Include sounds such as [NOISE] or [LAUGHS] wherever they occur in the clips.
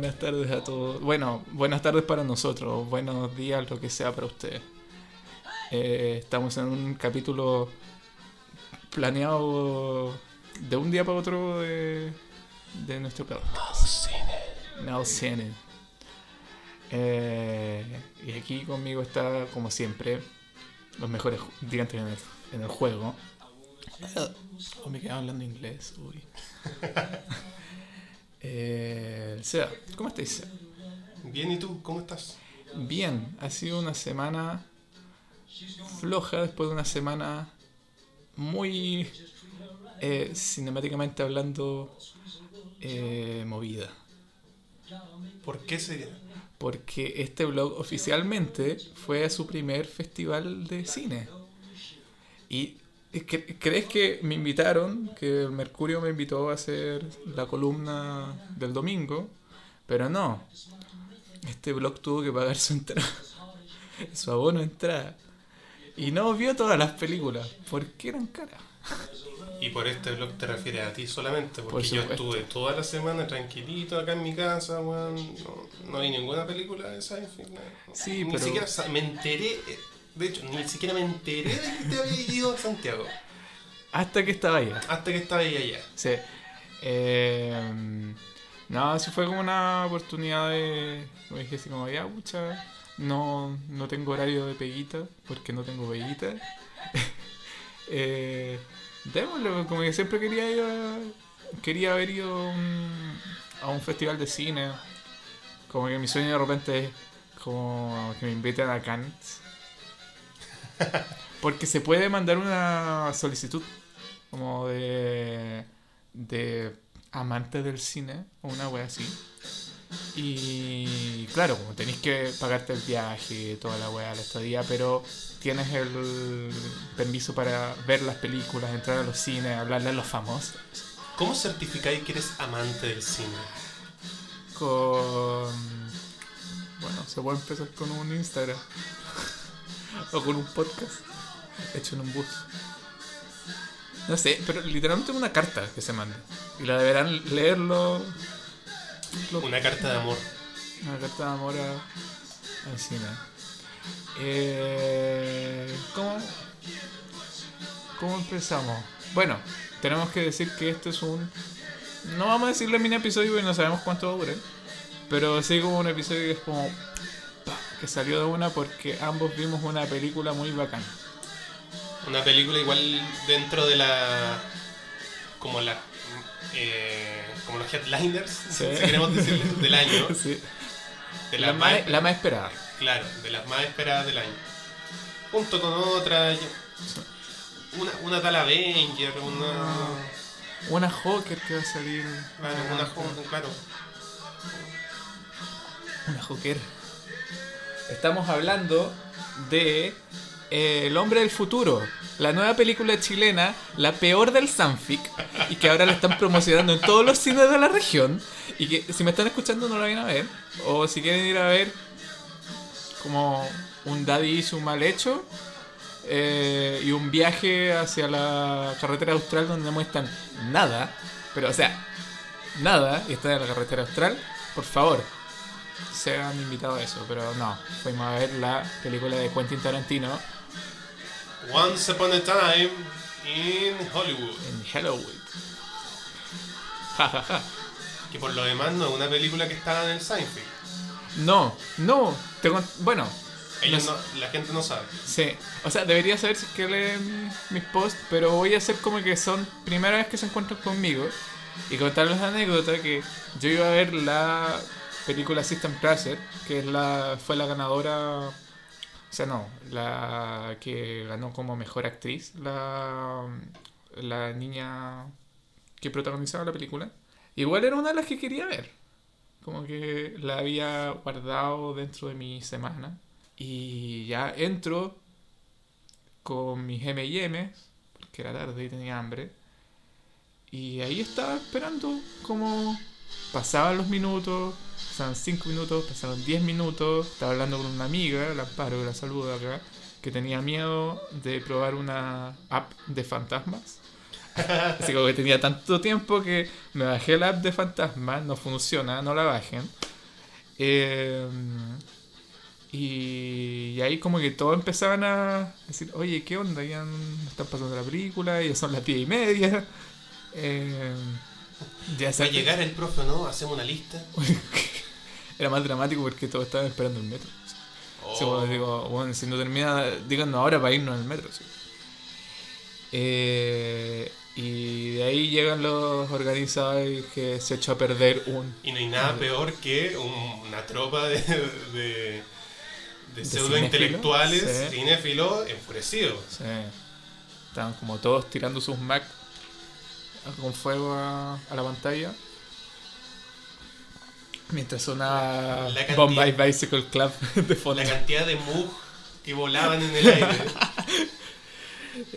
Buenas tardes a todos. Bueno, buenas tardes para nosotros. Buenos días, lo que sea para ustedes. Eh, estamos en un capítulo planeado de un día para otro de, de nuestro podcast. Now Cine. Eh, y aquí conmigo está, como siempre, los mejores gigantes en el, en el juego. Oh, me quedaba hablando inglés. Uy. [LAUGHS] eh, Seba, ¿cómo? Bien, ¿y tú? ¿Cómo estás? Bien, ha sido una semana floja después de una semana muy eh, cinemáticamente hablando eh, movida. ¿Por qué sería? Porque este blog oficialmente fue a su primer festival de cine. Y crees que me invitaron, que el Mercurio me invitó a hacer la columna del domingo, pero no. Este blog tuvo que pagar su entrada, [LAUGHS] su abono de entrada. Y no vio todas las películas, porque eran caras. Y por este blog te refieres a ti solamente, Por porque yo estuve toda la semana tranquilito acá en mi casa, weón. No, no vi ninguna película de sci-fi. nada. Sí, ni pero- siquiera me enteré, eh, de hecho, ni siquiera me enteré de que te había ido a Santiago. Hasta que estaba allá. Hasta que estaba ahí allá. Sí. Eh, no, sí fue como una oportunidad de. Como dije así como, ya, pucha, no, no tengo horario de peguita, porque no tengo peguita. [LAUGHS] eh, démosle, como que siempre quería ir a- Quería haber ido a un, a un festival de cine. Como que mi sueño de repente es como que me inviten a Cannes. Porque se puede mandar una solicitud como de de amante del cine o una wea así. Y claro, como tenéis que pagarte el viaje, toda la wea, la estadía, pero tienes el permiso para ver las películas, entrar a los cines, hablarle a los famosos. ¿Cómo certificáis que eres amante del cine? Con. Bueno, se puede empezar con un Instagram [LAUGHS] o con un podcast hecho en un bus. No sé, pero literalmente una carta que se manda. Y la deberán leerlo. lo- Una carta de amor. Una carta de amor a- al cine. Eh, ¿Cómo? ¿Cómo empezamos? Bueno, tenemos que decir que este es un. No vamos a decirle mini episodio porque no sabemos cuánto va a durar. Pero sí como un episodio que es como. Que salió de una porque ambos vimos una película muy bacana. Una película igual dentro de la. como la. eh, como los headliners, [LAUGHS] Sí. si queremos decirle, del año. [LAUGHS] Sí. De La, las más, más, la más esperada. Claro, de las más esperadas del año. Junto con otra. Una, una tal Avenger, una. Una Joker que va a salir. Claro, una jo- claro. Una Joker. Estamos hablando de eh, El hombre del futuro, la nueva película chilena, la peor del Sanfic, y que ahora la están promocionando en todos los cines de la región. Y que si me están escuchando no la vayan a ver, o si quieren ir a ver como un daddy hizo mal hecho. eh, y un viaje hacia la carretera austral donde no muestran nada, pero o sea, nada, y está en la carretera austral, por favor, se han invitado a eso, pero no, fuimos a ver la película de Quentin Tarantino Once Upon a Time in Hollywood. en Halloween. Ja, ja, ja. Que por lo demás no es una película que está en el Seinfeld. No, no, te con- bueno, Ellos No no- la gente no sabe. sí, o sea, debería saber si es que leen mis posts, pero voy a hacer como que son primera vez que se encuentran conmigo y contarles la anécdota que yo iba a ver la película System Crasher, que es la, fue la ganadora, o sea, no, la que ganó como mejor actriz, la, la niña que protagonizaba la película. Igual era una de las que quería ver. Como que la había guardado dentro de mi semana. Y ya entro con mis M&M's, porque era tarde y tenía hambre. Y ahí estaba esperando como pasaban los minutos, pasaron 5 minutos, pasaron 10 minutos, estaba hablando con una amiga, la Amparo, la saludo acá, que tenía miedo de probar una app de fantasmas. Así como que tenía tanto tiempo que me bajé la app de fantasmas, no funciona, no la bajen. Eh, y, y ahí como que todos empezaban a decir, oye, ¿qué onda? Ya no están pasando la película, ya son las 10 y media. Eh, ya Va a llegar el profe, ¿no? Hacemos una lista. [LAUGHS] Era más dramático porque todos estaban esperando el metro. Oh. Sí, bueno, digo, bueno, si no termina, díganos ahora para irnos al metro. sí. Eh, y de ahí llegan los organizadores que se echó a perder un... Y no hay nada peor que un- una tropa de, de, de pseudo intelectuales, cinéfilos, enfurecidos. Estaban como todos tirando sus Mac con fuego a, a la pantalla. Mientras sonaba La cantidad- Bombay Bicycle Club [LAUGHS] de fondo. La cantidad de mug que volaban en el aire. [LAUGHS]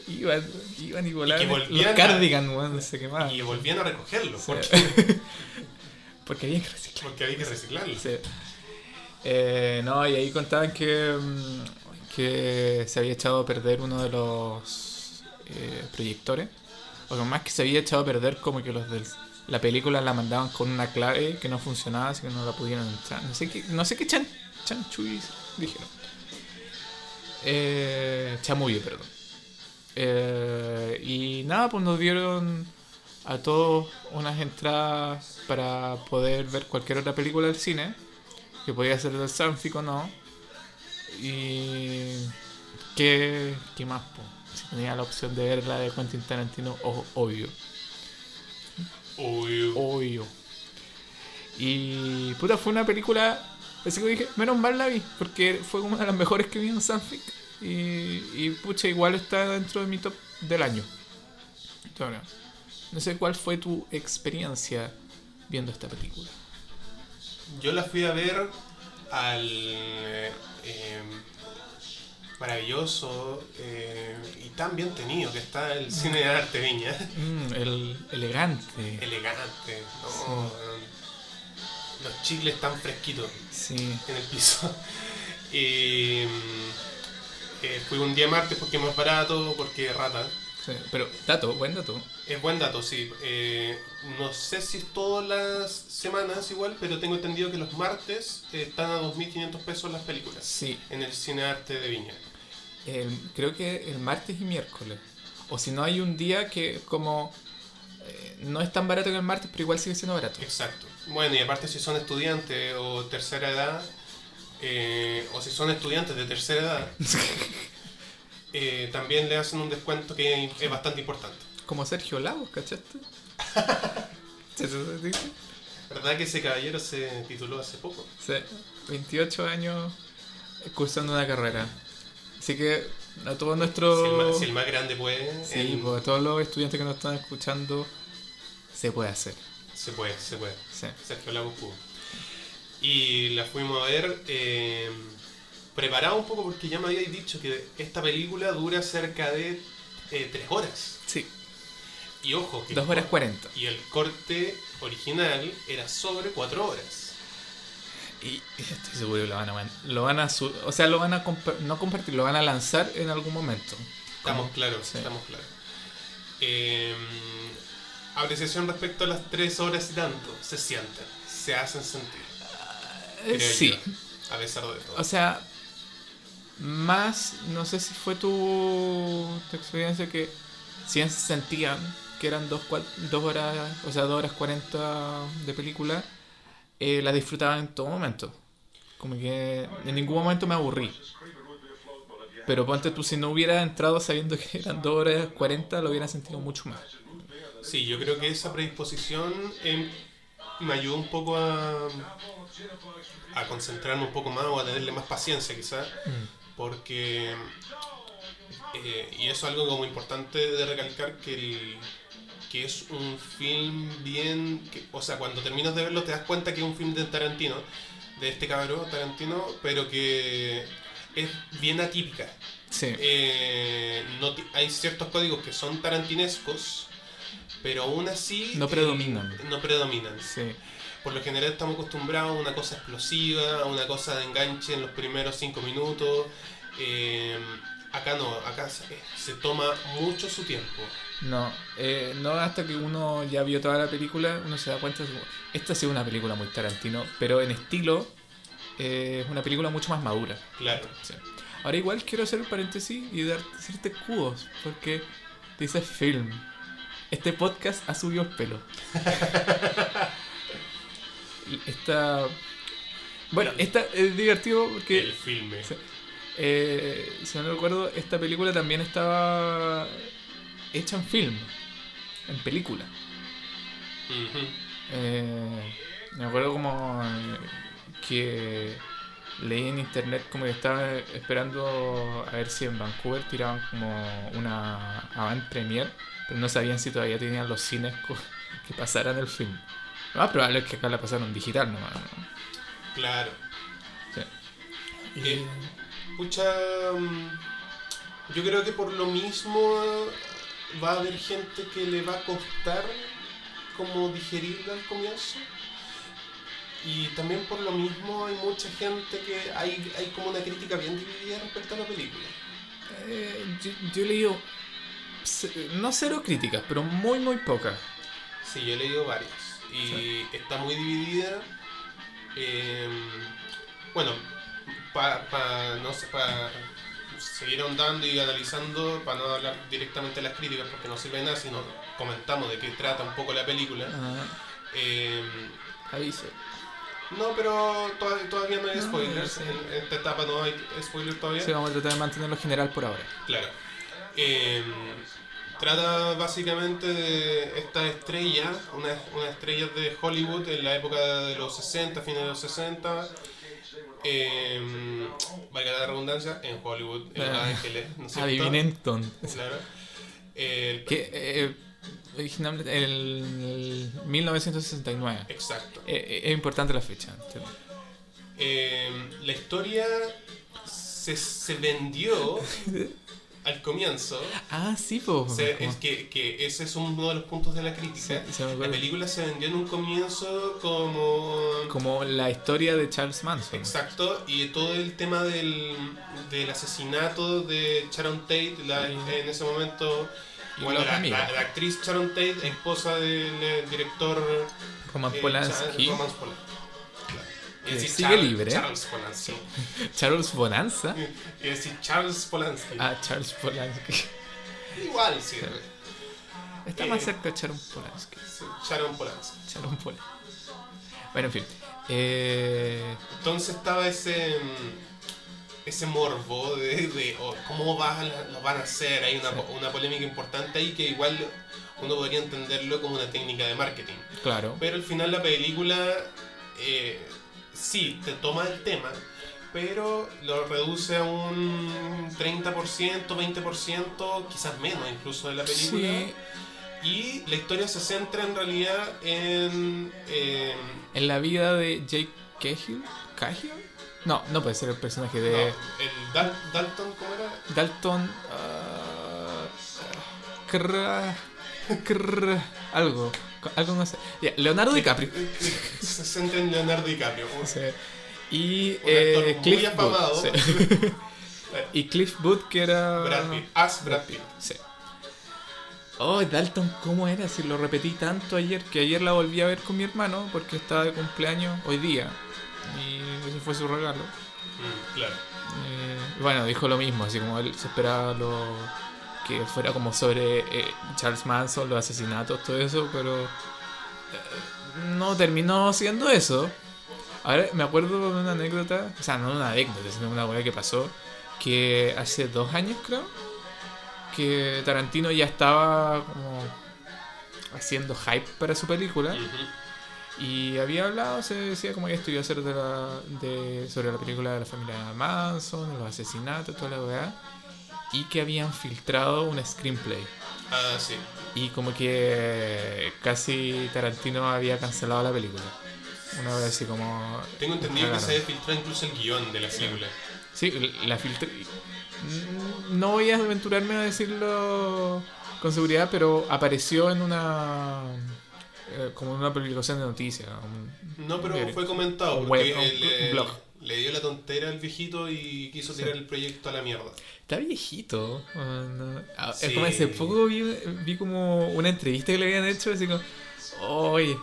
Iban, iban y volaban. que los a- cardigan, weón, se quemaban. y volvían a recogerlo. Sí. Porque, [LAUGHS] Porque había que reciclar. porque había que reciclarlo. Sí. Eh, no, y ahí contaban que, mm, que se había echado a perder uno de los eh, proyectores. O que más que se había echado a perder, como que los de la película la mandaban con una clave que no funcionaba, así que no la pudieron entrar. No sé qué, no sé qué chan, chanchullis dijeron. Eh, chamuyo, perdón. Eh, y nada, pues nos dieron a todos unas entradas para poder ver cualquier otra película del cine, que podía ser del Sanfic o no. Y. ¿Qué, qué más? po? Si tenía la opción de ver la de Quentin Tarantino, o- obvio. Obvio. Y. Puta, fue una película. Así que dije, menos mal la vi, porque fue una de las mejores que vi en Sanfic. Y, y pucha, igual está dentro de mi top del año. Ahora, no sé cuál fue tu experiencia viendo esta película. yo la fui a ver al eh, maravilloso eh, y tan bien tenido que está el cine de arte Viña. Mm, el elegante. Elegante, ¿no? Los chicles tan fresquitos Sí. en el piso. [LAUGHS] Y, mm, eh, fui un día martes porque es más barato, porque es rata. sí. Pero, dato, buen dato. Es buen dato, sí. Eh, no sé si es todas las semanas igual, pero tengo entendido que los martes eh, están a 2.500 pesos las películas Sí. en el cine arte de Viña. El- creo que el martes y miércoles. O si no, hay un día que como eh, no es tan barato que el martes, pero igual sigue siendo barato. Exacto. Bueno, y aparte si son estudiantes o tercera edad, eh, o si son estudiantes de tercera edad, [LAUGHS] eh, también le hacen un descuento que es bastante importante. Como Sergio Lagos, ¿cachaste? [LAUGHS] ¿Verdad que ese caballero se tituló hace poco? Sí, 28 años cursando una carrera. Así que a todos Si, nuestros... el más, si el más grande puede, Sí, el- pues, a todos los estudiantes que nos están escuchando, se puede hacer. se puede, se puede. Sí. Sergio Lagos pudo. Y la fuimos a ver eh, preparado un poco porque ya me habíais dicho que esta película dura cerca de eh, tres horas. Sí, Y ojo, que 2 horas 40. y el corte original era sobre cuatro horas. Y estoy seguro que lo van a, lo van a su- o sea, lo van a compa- no compartir, lo van a lanzar en algún momento. Estamos claros, sí. estamos claros. Eh, apreciación respecto a las tres horas y tanto. Se sienten, se hacen sentir. Creo sí, yo, a pesar de todo. o sea, más, no sé si fue tu, tu experiencia que si se sentían que eran dos, dos horas, o sea, 2 horas 40 de película, eh, la disfrutaba en todo momento. Como que en ningún momento me aburrí. Pero ponte tú, si no hubiera entrado sabiendo que eran 2 horas 40, lo hubiera sentido mucho más. Sí, yo creo que esa predisposición em, me ayudó un poco a, a concentrarme un poco más o a tenerle más paciencia quizás, porque, eh, y eso es algo como importante de recalcar, que, el- que es un film bien, que- o sea, cuando terminas de verlo te das cuenta que es un film de Tarantino, de este cabrón Tarantino, pero que es bien atípica. Sí. Eh, no hay ciertos códigos que son tarantinescos, pero aún así... No eh, predominan. no predominan. Sí. por lo general estamos acostumbrados a una cosa explosiva, a una cosa de enganche en los primeros cinco minutos. Eh, acá no, acá se, se toma mucho su tiempo. No, eh, no hasta que uno ya vio toda la película, uno se da cuenta. Esta ha sido una película muy Tarantino, pero en estilo eh, es una película mucho más madura. Claro. Sí. Ahora igual quiero hacer un paréntesis y dar, decirte cubos, porque dice film. Este podcast ha subido el pelo. [LAUGHS] esta... Bueno, esta es divertido porque... El filme. Eh, si no recuerdo, esta película también estaba hecha en film, en película. Eh, me acuerdo como eh, que leí en internet como que estaba esperando a ver si en Vancouver tiraban como una avant premiere, pero no sabían si todavía tenían los cines [LAUGHS] que pasaran el film. Lo más probable es que acá la pasaron digital nomás. ¿no? Claro. Sí. Eh, Pucha, mm, yo creo que por lo mismo va a haber gente que le va a costar como digerirla al comienzo. Y también por lo mismo hay mucha gente que hay, hay como una crítica bien dividida respecto a la película. Eh, yo, yo he leído, no cero críticas, pero muy, muy pocas. Sí, yo he leído varias. Y está muy dividida. eh, bueno, para no sé, para seguir ahondando y analizando, para no hablar directamente de las críticas porque no sirve de nada, sino comentamos de qué trata un poco la película. Ah, Eh, aviso. no, pero todavía, todavía no hay No, spoilers. En, en esta etapa no hay spoilers todavía. Sí, vamos a tratar de mantenerlo general por ahora. Claro. Eh, trata básicamente de esta estrella, una, una estrella de Hollywood en la época de los 60, fines de los 60. Eh, valga la redundancia, en Hollywood, en Los Ah. Ángeles, ¿no es? Adivinen. Claro. Eh, Que eh, originalmente el 1969. exacto. Eh, eh, es importante la fecha. Eh, la historia se, se vendió [LAUGHS] al comienzo. Ah, sí, pues. Es que, que ese es uno de los puntos de la crítica. me La película se vendió en un comienzo como... Como la historia de Charles Manson. Exacto, y todo el tema del, del asesinato de Sharon Tate, la- en ese momento, Y bueno, la, la- la actriz Sharon Tate, esposa del eh, director Roman eh, Polanski. Roman Polanski. Decir sigue Charles- libre. Charles Polanski. [LAUGHS] Charles Bonanza. Y decir Charles Polanski. Ah, Charles Polanski. [LAUGHS] Igual, sí. Está Eh. más cerca de Sharon Polanski. sí, Sharon Polanski. Sharon Polanski. Bueno, en fin. Eh, Entonces estaba ese ese morbo de, de, oh, cómo va, lo van a hacer. Hay una, Sí. una polémica importante ahí que igual uno podría entenderlo como una técnica de marketing. claro. Pero al final la película eh, sí te toma el tema, pero lo reduce a un 30%, 20%, quizás menos incluso de la película. Sí, Y la historia se centra en realidad en... em, en la vida de Jake Cahill. ¿Cahill? No, no puede ser el personaje no, de el Dal- Dalton, ¿cómo era? Dalton. crra- crra- algo. Algo sé. Ya, Leonardo DiCaprio. Se centra en Leonardo DiCaprio. [LAUGHS] Y Un eh, actor muy Cliff afamado. Booth. sí. [LAUGHS] y Cliff Booth, que era. Brad Pitt. As Brad Pitt. Sí. Oh, Dalton, ¿cómo era? Si lo repetí tanto ayer, que ayer la volví a ver con mi hermano porque estaba de cumpleaños hoy día. Y ese fue su regalo. Mm, claro. Eh, bueno, dijo lo mismo, así como él se esperaba lo que fuera como sobre eh, Charles Manson, los asesinatos, todo eso, pero eh, no terminó siendo eso. Ahora me acuerdo de una anécdota, o sea, no una anécdota, sino una cosa que pasó, que hace dos años creo, que Tarantino ya estaba como haciendo hype para su película. Y había hablado, se decía como que esto iba a ser de la, de, sobre la película de la familia Manson, los asesinatos, toda la weá. Y que habían filtrado un screenplay. Ah, sí. Y como que casi Tarantino había cancelado la película. Una vez así como... Tengo entendido que se filtró incluso el guion de la película. Sí, la filtré. No voy a aventurarme a decirlo con seguridad, pero apareció en una eh, como una publicación de noticias. un- No, pero fue comentado. Un porque web, blog. le dio la tontera al viejito y quiso tirar Sí. el proyecto a la mierda. Está viejito. ah, no. Ah, Es como hace poco vi, vi como una entrevista que le habían hecho, así como, ¡Oye!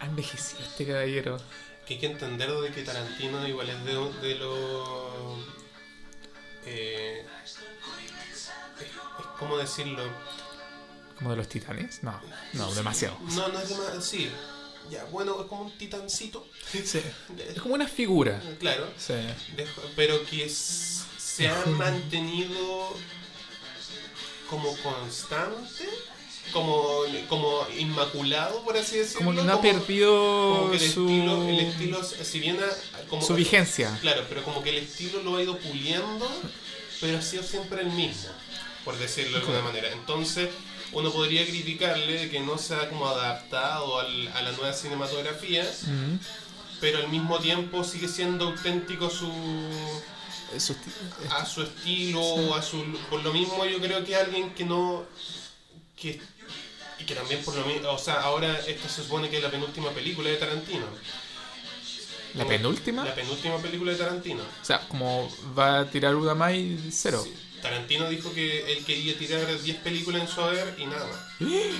Ha, envejecido este caballero. Que hay que entender de que Tarantino igual es de, de lo... Eh, es, es como decirlo... ¿Como de los titanes? No, no, demasiado. No, no es demasiado... Sí. Ya, bueno, es como un titancito. Sí. [LAUGHS] Es como una figura. Claro. Sí. de- pero que s- se ha mantenido como constante, como, como inmaculado, por así decirlo. Como que no ha perdido como que el su, estilo, el estilo, si bien ha- como, su vigencia. Claro, pero como que el estilo lo ha ido puliendo, pero ha sido siempre el mismo, por decirlo de alguna manera. Entonces, uno podría criticarle que no se ha como adaptado al- a la nueva cinematografía, Mm. pero al mismo tiempo sigue siendo auténtico su Su a su estilo, a su por lo mismo yo creo que alguien que no que y que también por lo mismo, o sea, ahora esta se supone que es la penúltima película de Tarantino. ¿La penúltima? La penúltima película de Tarantino. O sea, como va a tirar una más y cero. Sí. Tarantino dijo que él quería tirar 10 películas en su haber y nada más. [GASPS]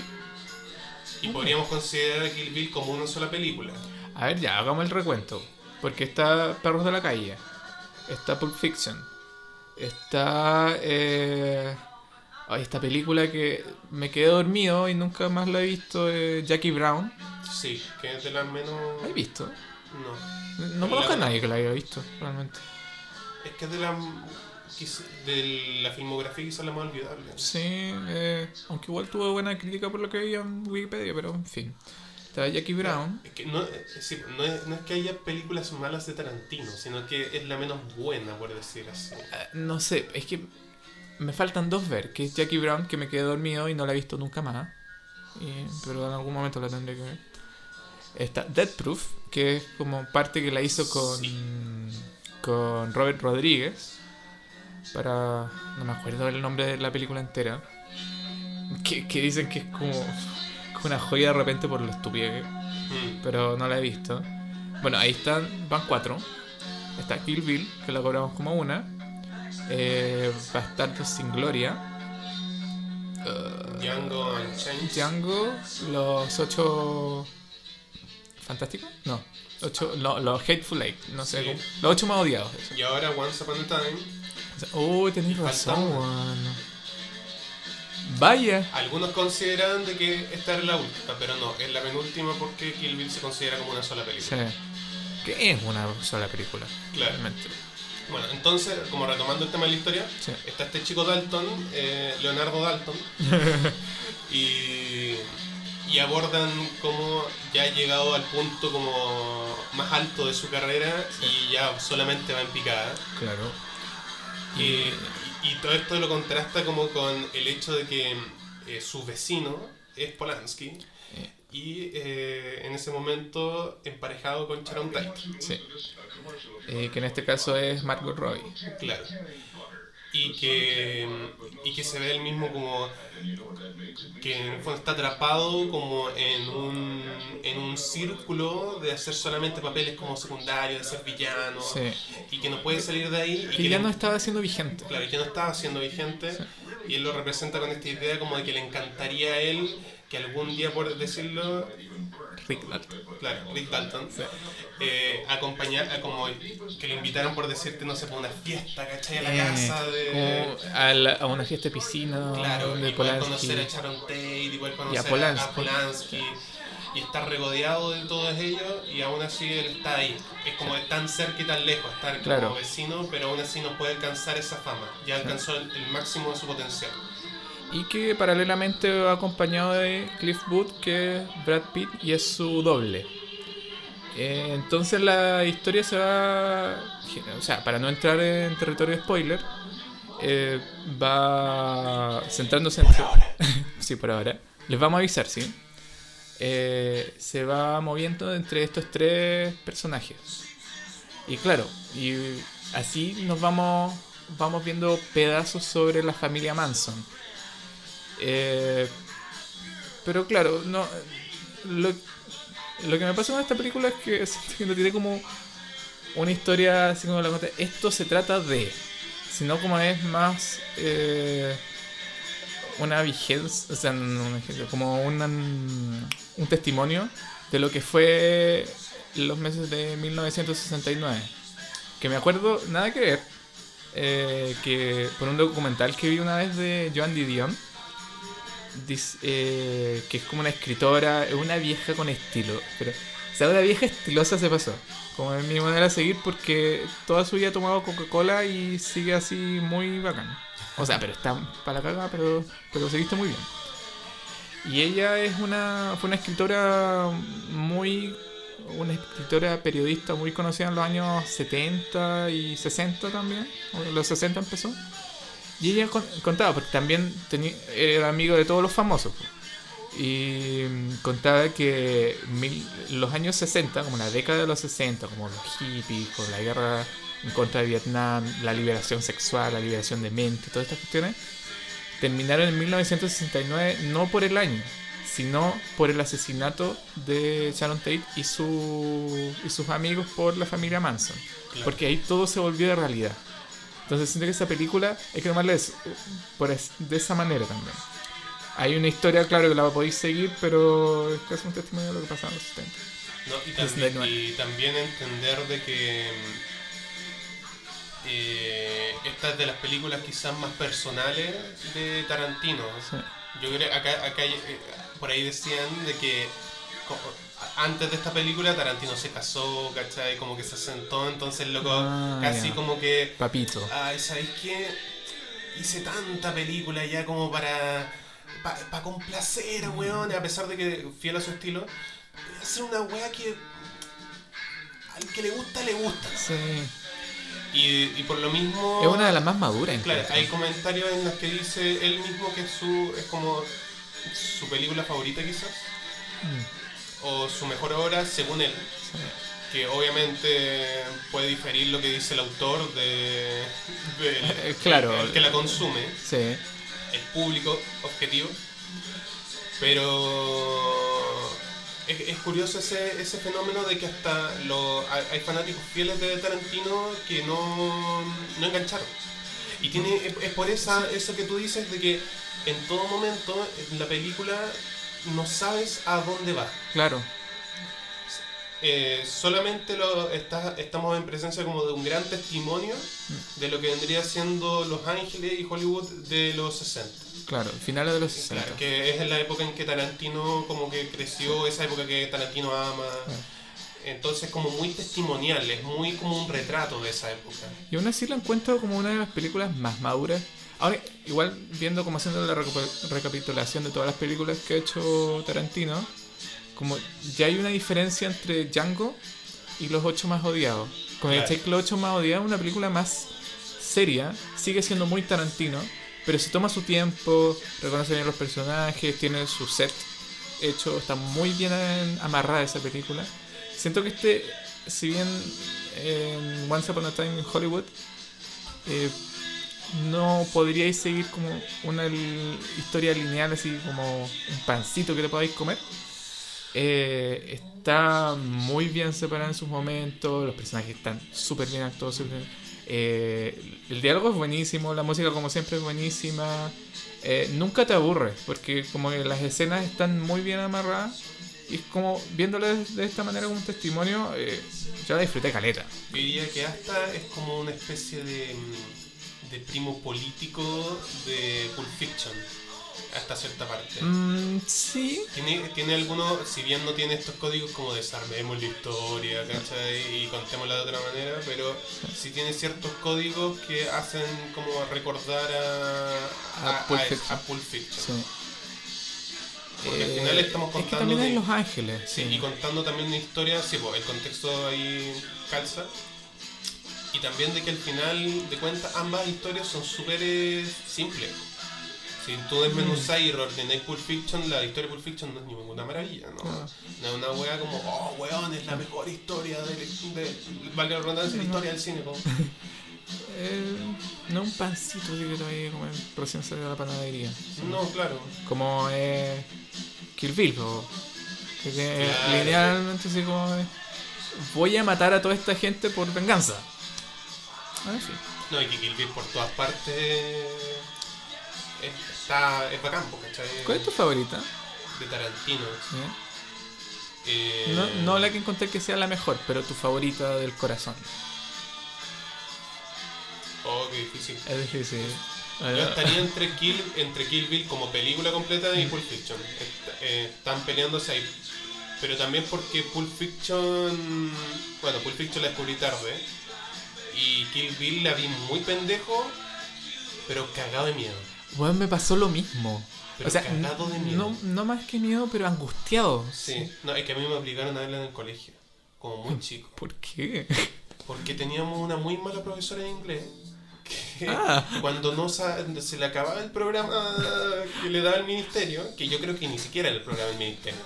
Y podríamos considerar a Kill Bill como una sola película. A ver, ya, hagamos el recuento. Porque está Perros de la Calle. Está Pulp Fiction. Está. Eh... esta película que me quedé dormido y nunca más la he visto. eh, Jackie Brown. Sí, que es de las menos... ¿La he visto? No. No conozco a nadie que la haya visto, realmente. Es que es de la, de la filmografía quizás la más olvidable. Sí, eh, aunque igual tuvo buena crítica por lo que veía en Wikipedia, pero en fin. Está Jackie Brown. Es que no, eh, sí, no, es, no es que haya películas malas de Tarantino, sino que es la menos buena, por decir así. Eh, No sé, es que me faltan dos ver, que es Jackie Brown, que me quedé dormido y no la he visto nunca más. Y- pero en algún momento la tendré que ver. Está Dead Proof, que es como parte que la hizo con, Sí. con Robert Rodríguez. Para. No me acuerdo el nombre de la película entera. Que, que dicen que es como una joya de repente por lo estúpida que Mm. pero no la he visto. Bueno, ahí están, van cuatro. Está Kill Bill, que la cobramos como una. Eh, Bastardos sin Gloria. Eh, Django Unchained. Django, los ocho. ¿Fantásticos? No. Ocho, no, los Hateful Eight, no sé Sí. cómo. Los ocho más odiados. eso. Y ahora Once Upon a Time. Oh, tenéis Falta razón. Vaya. Algunos consideran de que esta es la última, pero no, es la penúltima porque Kill Bill se considera como una sola película. Sí. Que es una sola película. Claro. Realmente. Bueno, entonces, como retomando el tema de la historia, Sí. está este chico Dalton, eh, Leonardo Dalton, [LAUGHS] y, y abordan cómo ya ha llegado al punto como más alto de su carrera y ya solamente va en picada. Claro. Y, y todo esto lo contrasta como con el hecho de que eh, su vecino es Polanski Eh. y eh, en ese momento emparejado con Sharon Tate. Sí. Eh, que en este caso es Margot Robbie. Claro. Y que, y que se ve él mismo como que en el fondo está atrapado como en un, en un círculo de hacer solamente papeles como secundarios, de ser villano, Sí. y que no puede salir de ahí. Y Que ya le- no estaba siendo vigente. Claro, y que no estaba siendo vigente, y él lo representa con esta idea como de que le encantaría a él que algún día, por decirlo, Rick Dalton. claro, Rick Dalton, eh, acompañar, a como que lo invitaran por decirte, no sé, por una fiesta, ¿cachai? A la Eh, casa de... como a, la- a una fiesta de piscina Claro, de Polanski. conocer a Sharon Tate, y poder conocer Y a a Polanski. Polanski, y estar regodeado de todos ellos, y aún así él está ahí. Es como de tan cerca y tan lejos, estar Claro. como vecino, pero aún así no puede alcanzar esa fama. Ya alcanzó el, el máximo de su potencial. Y que paralelamente va acompañado de Cliff Booth, que es Brad Pitt y es su doble. Eh, entonces la historia se va. O sea, para no entrar en territorio spoiler, eh, va centrándose en. [LAUGHS] sí, por ahora. Les vamos a avisar, sí. Eh, se va moviendo entre estos tres personajes. Y claro, y así nos vamos, vamos viendo pedazos sobre la familia Manson. Eh, pero claro, no, lo, lo que me pasa con esta película es que [LAUGHS] no tiene como una historia así como la cuenta. Esto se trata de. Sino como es más. eh, una vigencia. O sea, como una- un testimonio de lo que fue los meses de 1969. Que me acuerdo, nada que ver. eh, que por un documental que vi una vez de Joan Didion. Dice, eh, que es como una escritora, es una vieja con estilo. Pero, o sea, una vieja estilosa se pasó. Como es mi manera de seguir porque toda su vida ha tomado Coca-Cola y sigue así muy bacán. O sea, pero está para la caga, pero, pero seguiste muy bien. Y ella es una, fue una escritora muy, una escritora periodista muy conocida en los años 70 y 60 también. en los 60 empezó. Y ella con- contaba, porque también tenía, era amigo de todos los famosos. Y mm, contaba que mil- los años 60, como la década de los 60, como los hippies, con la guerra en contra de Vietnam, la liberación sexual, la liberación de mente, todas estas cuestiones, terminaron en 1969 no por el año, sino por el asesinato de Sharon Tate y, su, y sus amigos por la familia Manson. Claro. Porque ahí todo se volvió de realidad. Entonces siento que esa película hay que tomarla es- por es- de esa manera también. Hay una historia, claro, que la podéis seguir, pero es casi un testimonio de lo que pasaba en los 70. No, y, también, de y también entender de que mm, eh, esta es de las películas quizás más personales de Tarantino. Sí. Yo creo acá, acá eh, por ahí decían de que antes de esta película Tarantino se casó, ¿cachai? Como que se sentó, entonces loco Ah, casi como que Papito. Ay, ¿sabéis qué? Hice tanta película ya como para. para complacer a weón, a pesar de que fiel a su estilo. Voy a hacer una wea que. al que le gusta, le gusta. Sí. Y, y por lo mismo. Es una de las más maduras. Claro, hay comentarios en los que dice él mismo que es su. es como. su película favorita quizás. Mm, O su mejor obra según él. sí. Que obviamente puede diferir lo que dice el autor de. Eh, claro. el que la consume. Sí. el público objetivo. Pero es, es curioso ese, ese fenómeno de que hasta lo, hay, hay fanáticos fieles de Tarantino que no, no engancharon. Y tiene, es, es por esa, eso que tú dices de que en todo momento en la película no sabes a dónde va. Claro. Eh, solamente lo, está, estamos en presencia como de un gran testimonio de lo que vendría siendo Los Ángeles y Hollywood de los 60. Claro. Finales de los 60. Claro, que es en la época en que Tarantino como que creció, esa época que Tarantino ama. Entonces como muy testimonial, es muy como un retrato de esa época. Y aún así la encuentro como una de las películas más maduras. Ahora, igual viendo como haciendo la recapitulación de todas las películas que ha hecho Tarantino, como ya hay una diferencia entre Django y Los Ocho Más Odiados. Con el que Los Ocho Más Odiados es una película más seria, sigue siendo muy Tarantino, pero se toma su tiempo, reconoce bien los personajes, tiene su set hecho, está muy bien en- amarrada esa película. Siento que este, si bien en Once Upon a Time in Hollywood, eh, no podríais seguir como una historia lineal, así como un pancito que te podáis comer. Eh, está muy bien separado en sus momentos, los personajes están súper bien actuados. Eh, el diálogo es buenísimo, la música como siempre es buenísima. Eh, nunca te aburre, porque como que las escenas están muy bien amarradas. Y como viéndolo de, esta manera como un testimonio, yo la disfruté caleta. Yo diría que hasta es como una especie de, mm, de primo político de Pulp Fiction, hasta cierta parte. Mm, sí, Tiene, tiene algunos, si bien no tiene estos códigos como desarmemos la historia, ¿cachai? Y contémosla de otra manera, pero sí tiene ciertos códigos que hacen como recordar a, A Pulp Fiction. a Pulp Fiction. sí. Porque al Eh, final estamos Es que contando también de- en Los Ángeles. Sí, Sí, y contando también una historia, sí, pues, el contexto ahí calza. Y también de que al final de cuentas ambas historias son súper eh, simples. Si tú desmenuzas y reordenáis Pulp Fiction, la historia de Pulp Fiction no es ninguna maravilla, ¿no? No es una wea como, oh, weón, es la mejor historia de, de valga la redundancia, la historia del cine. como. [LAUGHS] Eh, no un pancito que todavía como recién salió de la panadería. No, claro. Como eh, Kill Bill, o Que tiene- Claro. linealmente así como de, voy a matar a toda esta gente por venganza. No, y que Kill Bill por todas partes es, está, es bacán, po, ¿cachai? ¿Cuál es tu favorita? De Tarantino. Sí. Eh, No, no la que encontré que sea la mejor, pero tu favorita del corazón. Oh, qué difícil. Es difícil. Yo estaría entre [LAUGHS] Kill, entre Kill Bill como película completa y Pulp Fiction. Eh, están peleándose ahí. Pero también porque Pulp Fiction. Bueno, Pulp Fiction la descubrí tarde. Y Kill Bill la vi muy pendejo, pero cagado de miedo. Bueno, me pasó lo mismo. Pero o sea, cagado de miedo. no, no más que miedo, pero angustiado. Sí, no, es que a mí me obligaron a verla en el colegio, como muy chico. ¿Por qué? Porque teníamos una muy mala profesora de inglés. Que Ah. cuando no se le acababa el programa que le daba el ministerio, que yo creo que ni siquiera era el programa del ministerio,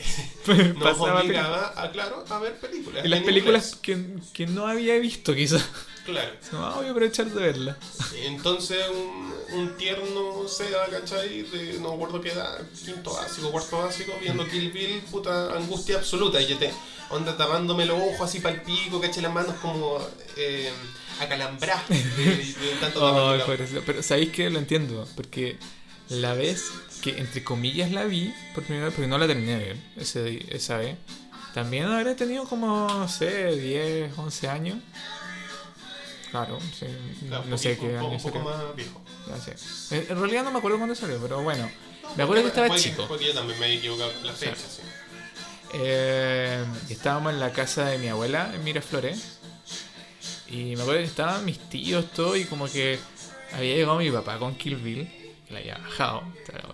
[LAUGHS] nos Pasaba obligaba a, claro, a ver películas. Y las películas que, que no había visto, quizás. Claro. [LAUGHS] No, voy a aprovechar de verla. Entonces un, un tierno Seba, ¿cachai? De no me acuerdo qué edad, quinto básico, cuarto básico, viendo Kill Bill, puta angustia absoluta. Y yo te onda tapándome los ojos así para el pico, ¿cachai? Las manos como eh, acalambradas [LAUGHS] de, de tanto pobrecito. Pero sabéis que lo entiendo, porque la vez que entre comillas la vi por primera vez, porque no la terminé de ver ese, esa vez, también habré tenido como, no sé, 10, 11 años. Claro, sí, Claro, no sé qué un, año un poco salió. más viejo. Ya sé. En realidad no me acuerdo cuándo salió, pero bueno. Me acuerdo que estaba chico. Porque yo también me he equivocado con la fecha, sí. Eh, estábamos en la casa de mi abuela en Miraflores. Y me acuerdo que estaban mis tíos, todo, y como que había llegado mi papá con Kill Bill, que la había bajado. Pero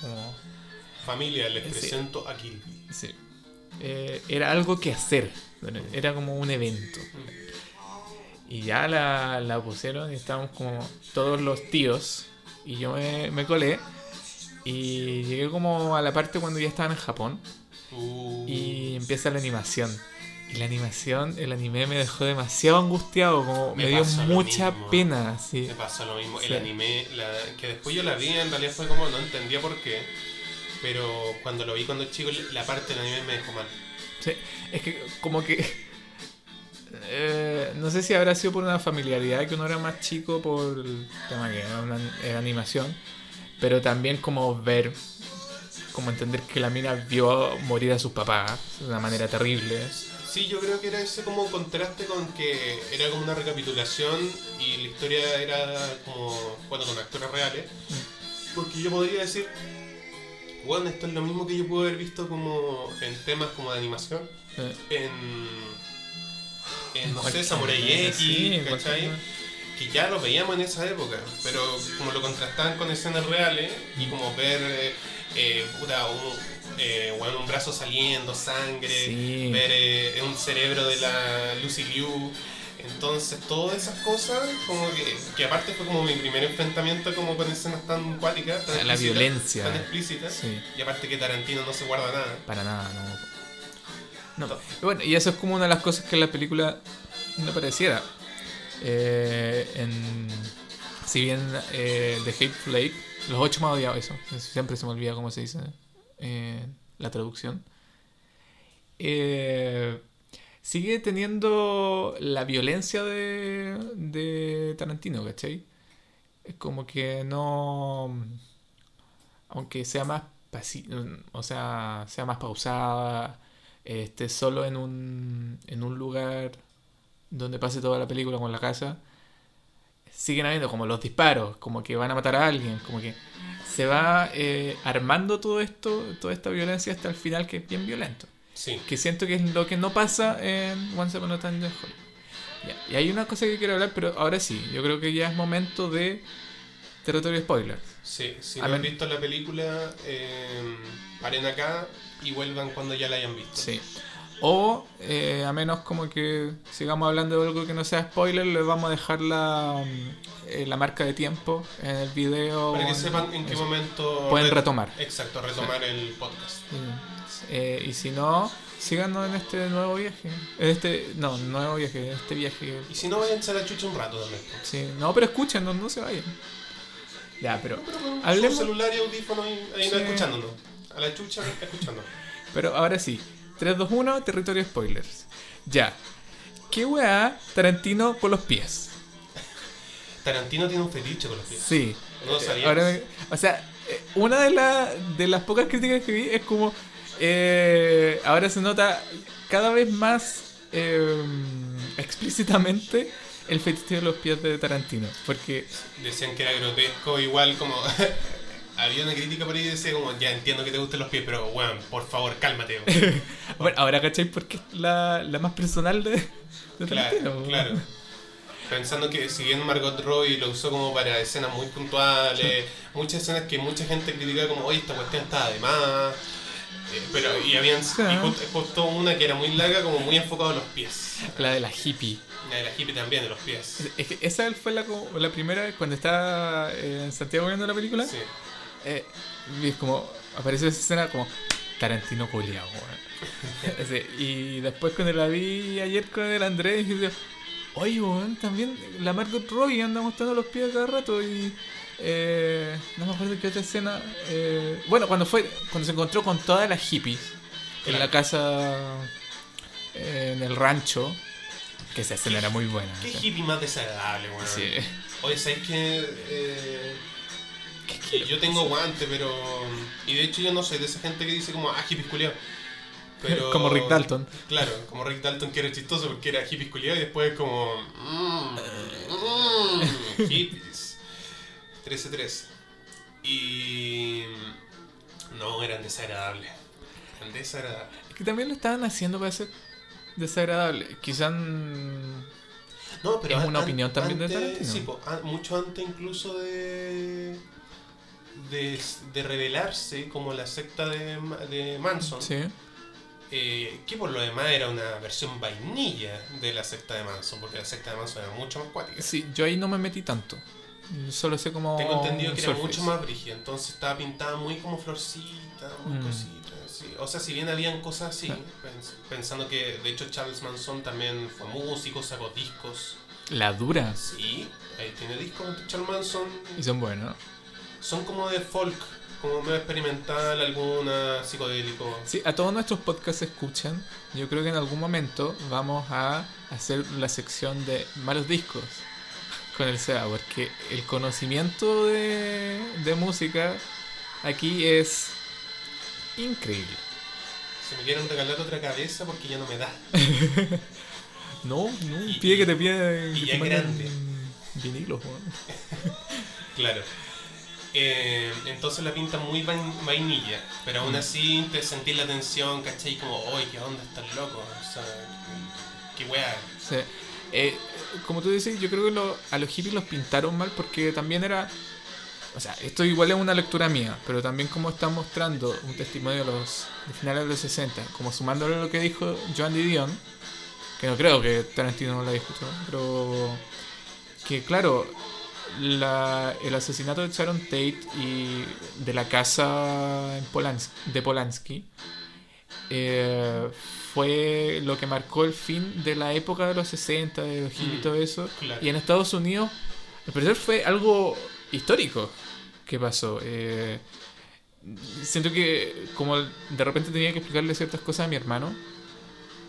como. Familia, les Sí. presento a sí. Eh, era algo que hacer, era como un evento. Y ya la, la pusieron y estábamos como todos los tíos. Y yo me, me colé. Y llegué como a la parte cuando ya estaban en Japón. Uh, Y empieza la animación. Y la animación, el anime me dejó demasiado angustiado, como me, Me dio mucha mismo. pena. Sí. Me pasa lo mismo. Sí. El anime, la- que después yo la vi, en realidad fue como, no entendía por qué. Pero cuando lo vi cuando chico, la parte del anime me dejó mal. Sí, Es que como que... eh, no sé si habrá sido por una familiaridad que uno era más chico por el tema que era, una, era animación, pero también como ver, como entender que la mina vio morir a sus papás de una manera terrible. Sí, yo creo que era ese como contraste con que era como una recapitulación y la historia era como, bueno, con actores reales. Porque yo podría decir, bueno, esto es lo mismo que yo pude haber visto como en temas como de animación. En, en no sé, Samurai X, sí, ¿cachai? que ya lo veíamos en esa época, pero como lo contrastaban con escenas reales y como ver eh, eh, puta, un, eh, bueno, un brazo saliendo, sangre, Sí. ver eh, un cerebro de la Lucy Liu. Entonces, todas esas cosas, como que, que aparte fue como mi primer enfrentamiento como con escenas tan cuáticas, tan la violencia. tan explícitas. Sí. Y aparte que Tarantino no se guarda nada. Para nada, no. No. Y Bueno, y eso es como una de las cosas que en la película no pareciera. Eh, en, si bien eh, The Hateful Eight, los ocho más odiados, eso, siempre se me olvida cómo se dice eh, la traducción. Eh, sigue teniendo la violencia de, de Tarantino, ¿cachai? Como que no. Aunque sea más o sea, sea más pausada, esté solo en un, en un lugar donde pase toda la película con la casa, siguen habiendo como los disparos, como que van a matar a alguien, como que se va eh, armando todo esto, toda esta violencia hasta el final que es bien violento. Sí. Que siento que es lo que no pasa en Once Upon a Time in Hollywood. Ya, Y hay una cosa que quiero hablar, pero ahora sí, yo creo que ya es momento de territorio spoiler. Sí, si no han visto la película, eh, paren acá y vuelvan cuando ya la hayan visto. Sí. O, eh, a menos como que sigamos hablando de algo que no sea spoiler, les vamos a dejar la, mm, eh, la marca de tiempo en el video. Para que sepan en qué eso. momento Pueden re- retomar. Exacto, retomar el podcast. Eh, y si no, síganos en este nuevo viaje. Este, no, nuevo viaje, en este viaje. Y si no, váyanse a la chucha un rato también. Sí, no, pero escuchen, no, no se vayan. Ya, pero Pero con Hablemos- celular y audífono ahí no Sí. escuchándonos. A la chucha escuchándonos. Pero ahora sí, 3, 2, 1, territorio spoilers. Ya. ¿Qué weá Tarantino con los pies? Tarantino tiene un fetiche con los pies. Sí. No lo ahora o sea, eh, una de, la- de las pocas críticas que vi es como. eh, ahora se nota cada vez más eh, explícitamente el fetiche de los pies de Tarantino. Porque. Decían que era grotesco, igual como... [LAUGHS] Había una crítica por ahí y decía como, ya entiendo que te gusten los pies, pero weón, por favor, cálmate. weón". [LAUGHS] Bueno, ahora cachai porque es la, la más personal de, de. Claro, claro. Pensando que si bien Margot Robbie lo usó como para escenas muy puntuales, muchas escenas que mucha gente criticaba como, oye, esta cuestión está de más. eh, pero, y habían y justo, justo una que era muy larga, como muy enfocado en los pies. La de la hippie. La de la hippie también, de los pies. Es que esa fue la, como- la primera vez cuando estaba eh, en Santiago viendo la película. Sí. Eh, y es como, apareció esa escena como Tarantino. Así, y después cuando la vi ayer con el Andrés, dije, oye, weón, también la Margot Robbie anda mostrando los pies cada rato y... eh, no me acuerdo qué otra escena. eh, bueno, cuando fue cuando se encontró con todas las hippies en la casa, eh, en el rancho, que esa escena era muy buena. Qué o sea, hippie más desagradable, weón. sí. Oye, ¿sabes que yo tengo guante, pero. Y de hecho, yo no soy de esa gente que dice como, ah, hippies culiao. Pero... [LAUGHS] Como Rick Dalton. Claro, como Rick Dalton que era chistoso porque era hippies culiao y después como. Mmm, mmm, hippies. 13-3. Y. No, eran desagradables. Eran desagradables. Que también lo estaban haciendo para ser desagradable. Quizás. No, pero Es una an- opinión también de Tarantino. Sí, po, mucho antes incluso de, de. de revelarse como la secta de, de Manson. Sí. eh, que por lo demás era una versión vainilla de la secta de Manson, porque la secta de Manson era mucho más cuática. Sí, yo ahí no me metí tanto. Solo sé cómo. Tengo entendido que era mucho más brígida, entonces estaba pintada muy como florcita, muy Mm. cosita. sí. O sea, si bien habían cosas así, Ah. pens- pensando que de hecho Charles Manson también fue músico, sacó discos. La dura. Sí, ahí tiene discos de Charles Manson. Y son buenos. Son como de folk, como medio experimental, alguna psicodélico. Sí, a todos nuestros podcasts escuchan. Yo creo que en algún momento vamos a hacer la sección de malos discos con el SEA, porque el conocimiento de, de música aquí es increíble. Si me quieren regalar otra cabeza porque ya no me da. [LAUGHS] No, no, Y- pide que te pida y ya grande. vinilos, weón. [LAUGHS] Claro. Eh, entonces la pinta muy vain- vainilla, pero aún Mm. así te sentís la tensión, ¿cachai? Como, oye, ¿qué onda? Estás loco. O sea, qué weá. Sí. Eh, como tú dices, yo creo que lo- a los hippies los pintaron mal porque también era. O sea, esto igual es una lectura mía, pero también como está mostrando un testimonio de los de finales de los 60, como sumándole lo que dijo Joan Didion, que no creo que Tarantino no lo haya escuchado, pero que claro, la- el asesinato de Sharon Tate y de la casa en Polans- de Polanski eh, fue lo que marcó el fin de la época de los 60, de los hippies y Mm, todo eso. claro. Y en Estados Unidos, al parecer fue algo histórico que pasó. Eh, siento que como de repente tenía que explicarle ciertas cosas a mi hermano,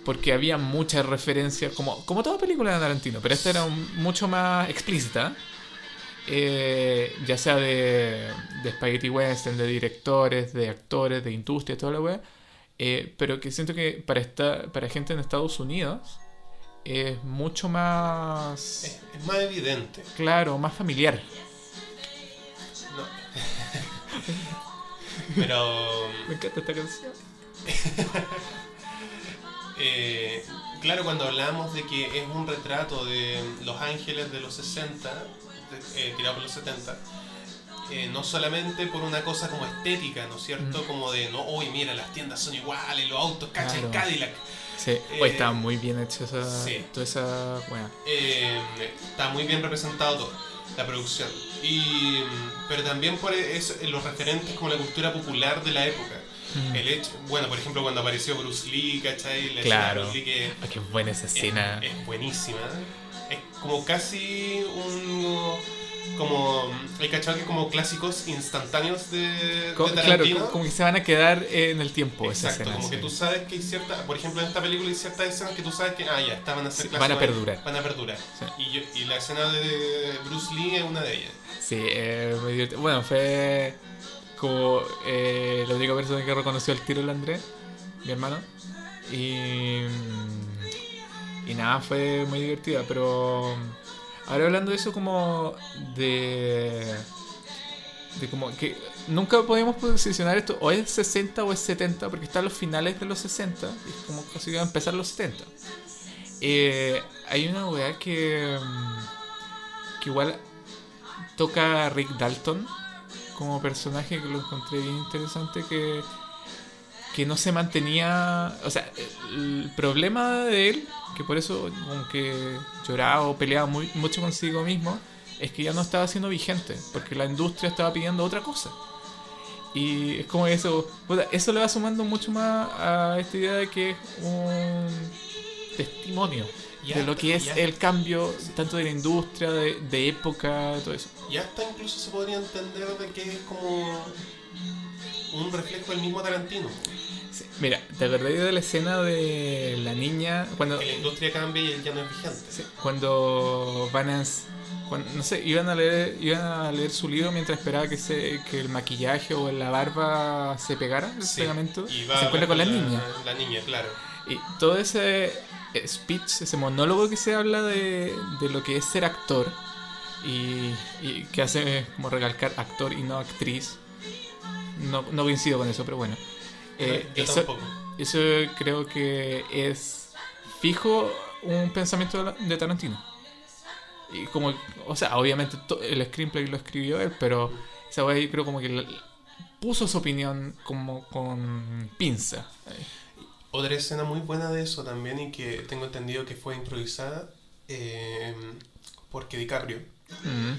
porque había muchas referencias, como, como toda película de Tarantino, pero esta era un- mucho más explícita. Eh, ya sea de, de Spaghetti Western, de directores, de actores, de industria, toda la wea. eh, pero que siento que para esta, para gente en Estados Unidos es mucho más Es, es más evidente. claro, más familiar. No. [LAUGHS] Pero, Me encanta esta canción. [LAUGHS] eh, claro, cuando hablamos de que es un retrato de Los Ángeles de los 60, de- eh, tirado por los 70, eh, no solamente por una cosa como estética, ¿no es cierto? Mm. Como de, no, uy, mira, las tiendas son iguales, los autos, cacha Claro. Cadillac. Sí, Eh, Oye, estaba muy bien hecha esa, sí. toda esa wea. Eh, está muy bien representado todo, la producción. Y, pero también por eso, los referentes como la cultura popular de la época. Mm. El hecho, bueno, por ejemplo, cuando apareció Bruce Lee, ¿cachai? La Claro. Bruce Lee que Ah, qué buena esa es, escena. es buenísima. Como casi un, como hay cachado que como clásicos instantáneos de, Co- de claro, Tarantino. como, como que se van a quedar en el tiempo Exacto, escena, como que sí. tú sabes que hay ciertas, por ejemplo en esta película hay ciertas escenas que tú sabes que, ah, ya, estaban a ser Sí, van a perdurar. Van a perdurar. Sí. Y, yo- y la escena de Bruce Lee es una de ellas. Sí, eh. Bueno, fue como eh, la única persona que reconoció el tiro el Andrés, mi hermano. Y, y nada, fue muy divertida. Pero ahora hablando de eso como de... De como que nunca podemos posicionar esto o es 60 o es 70 porque están los finales de los 60 y es como casi que empezar los 70. Eh, hay una weá que, mm, que igual toca a Rick Dalton como personaje que lo encontré bien interesante que que no se mantenía o sea el problema de él que por eso aunque lloraba o peleaba muy, mucho consigo mismo es que ya no estaba siendo vigente porque la industria estaba pidiendo otra cosa y es como eso eso le va sumando mucho más a esta idea de que es un testimonio de lo que es el cambio tanto de la industria, de, de época, todo eso. Y hasta incluso se podría entender de que es como un reflejo del mismo Tarantino. Sí, Mira, ¿te acordás de la escena de la niña cuando, Que la industria cambia y él ya no es vigente. sí, cuando van a, cuando- no sé, iban a leer, iban a leer su libro mientras esperaba que se, que el maquillaje o la barba se pegara, el Sí, pegamento, y se encuentra con la hablar niña. La niña, claro. Y todo ese speech, ese monólogo que se habla de, de lo que es ser actor y, y que hace como recalcar actor y no actriz. No, no coincido con eso, pero bueno. Eh, Yo eso, tampoco. eso creo que es fijo un pensamiento de Tarantino. Y como, o sea, obviamente el screenplay lo escribió él, pero esa yo creo como que puso su opinión como con pinza. Otra escena muy buena de eso también y que tengo entendido que fue improvisada eh, porque DiCaprio Mm.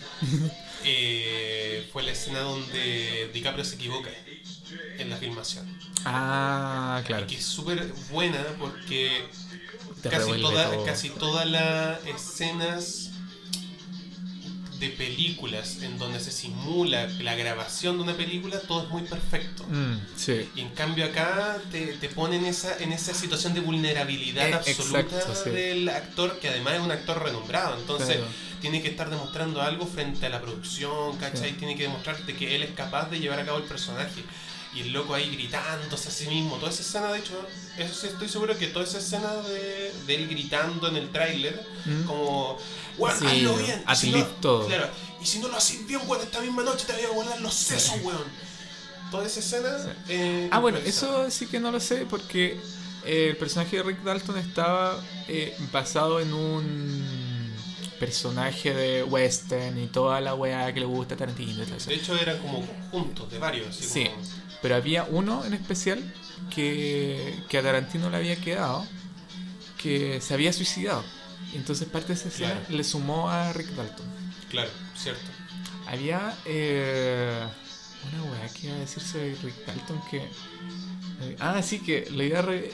[LAUGHS] eh, fue la escena donde DiCaprio se equivoca en la filmación. Ah, claro. Que es súper buena porque casi, toda- casi todas las escenas de películas en donde se simula la grabación de una película, todo es muy perfecto. Mm, sí. Y en cambio acá te, te ponen esa, en esa situación de vulnerabilidad Eh, absoluta exacto, sí. del actor, que además es un actor renombrado. Entonces Claro. tiene que estar demostrando algo frente a la producción, ¿cachai? Sí. Tiene que demostrarte que él es capaz de llevar a cabo el personaje. Y el loco ahí gritándose a sí mismo. Toda esa escena, de hecho, eso sí estoy seguro que toda esa escena de, de él gritando en el tráiler, Mm. como, Sí, hazlo bien. si no, todo. Claro, y si no lo haces bien, bueno, esta misma noche te voy a volar los sesos, weón. Toda esa escena. Sí. eh, Ah, bueno, eso sí que no lo sé porque eh, el personaje de Rick Dalton estaba eh, basado en un personaje de western y toda la weá que le gusta a Tarantino y todo eso. De hecho, eran como conjuntos de varios. Así Sí. como- Pero había uno en especial que, que a Tarantino le había quedado que se había suicidado. Entonces parte de esa escena Claro. le sumó a Rick Dalton. claro, cierto. Había eh, una weá que iba a decir sobre Rick Dalton que. eh, ah, sí, que la idea. re-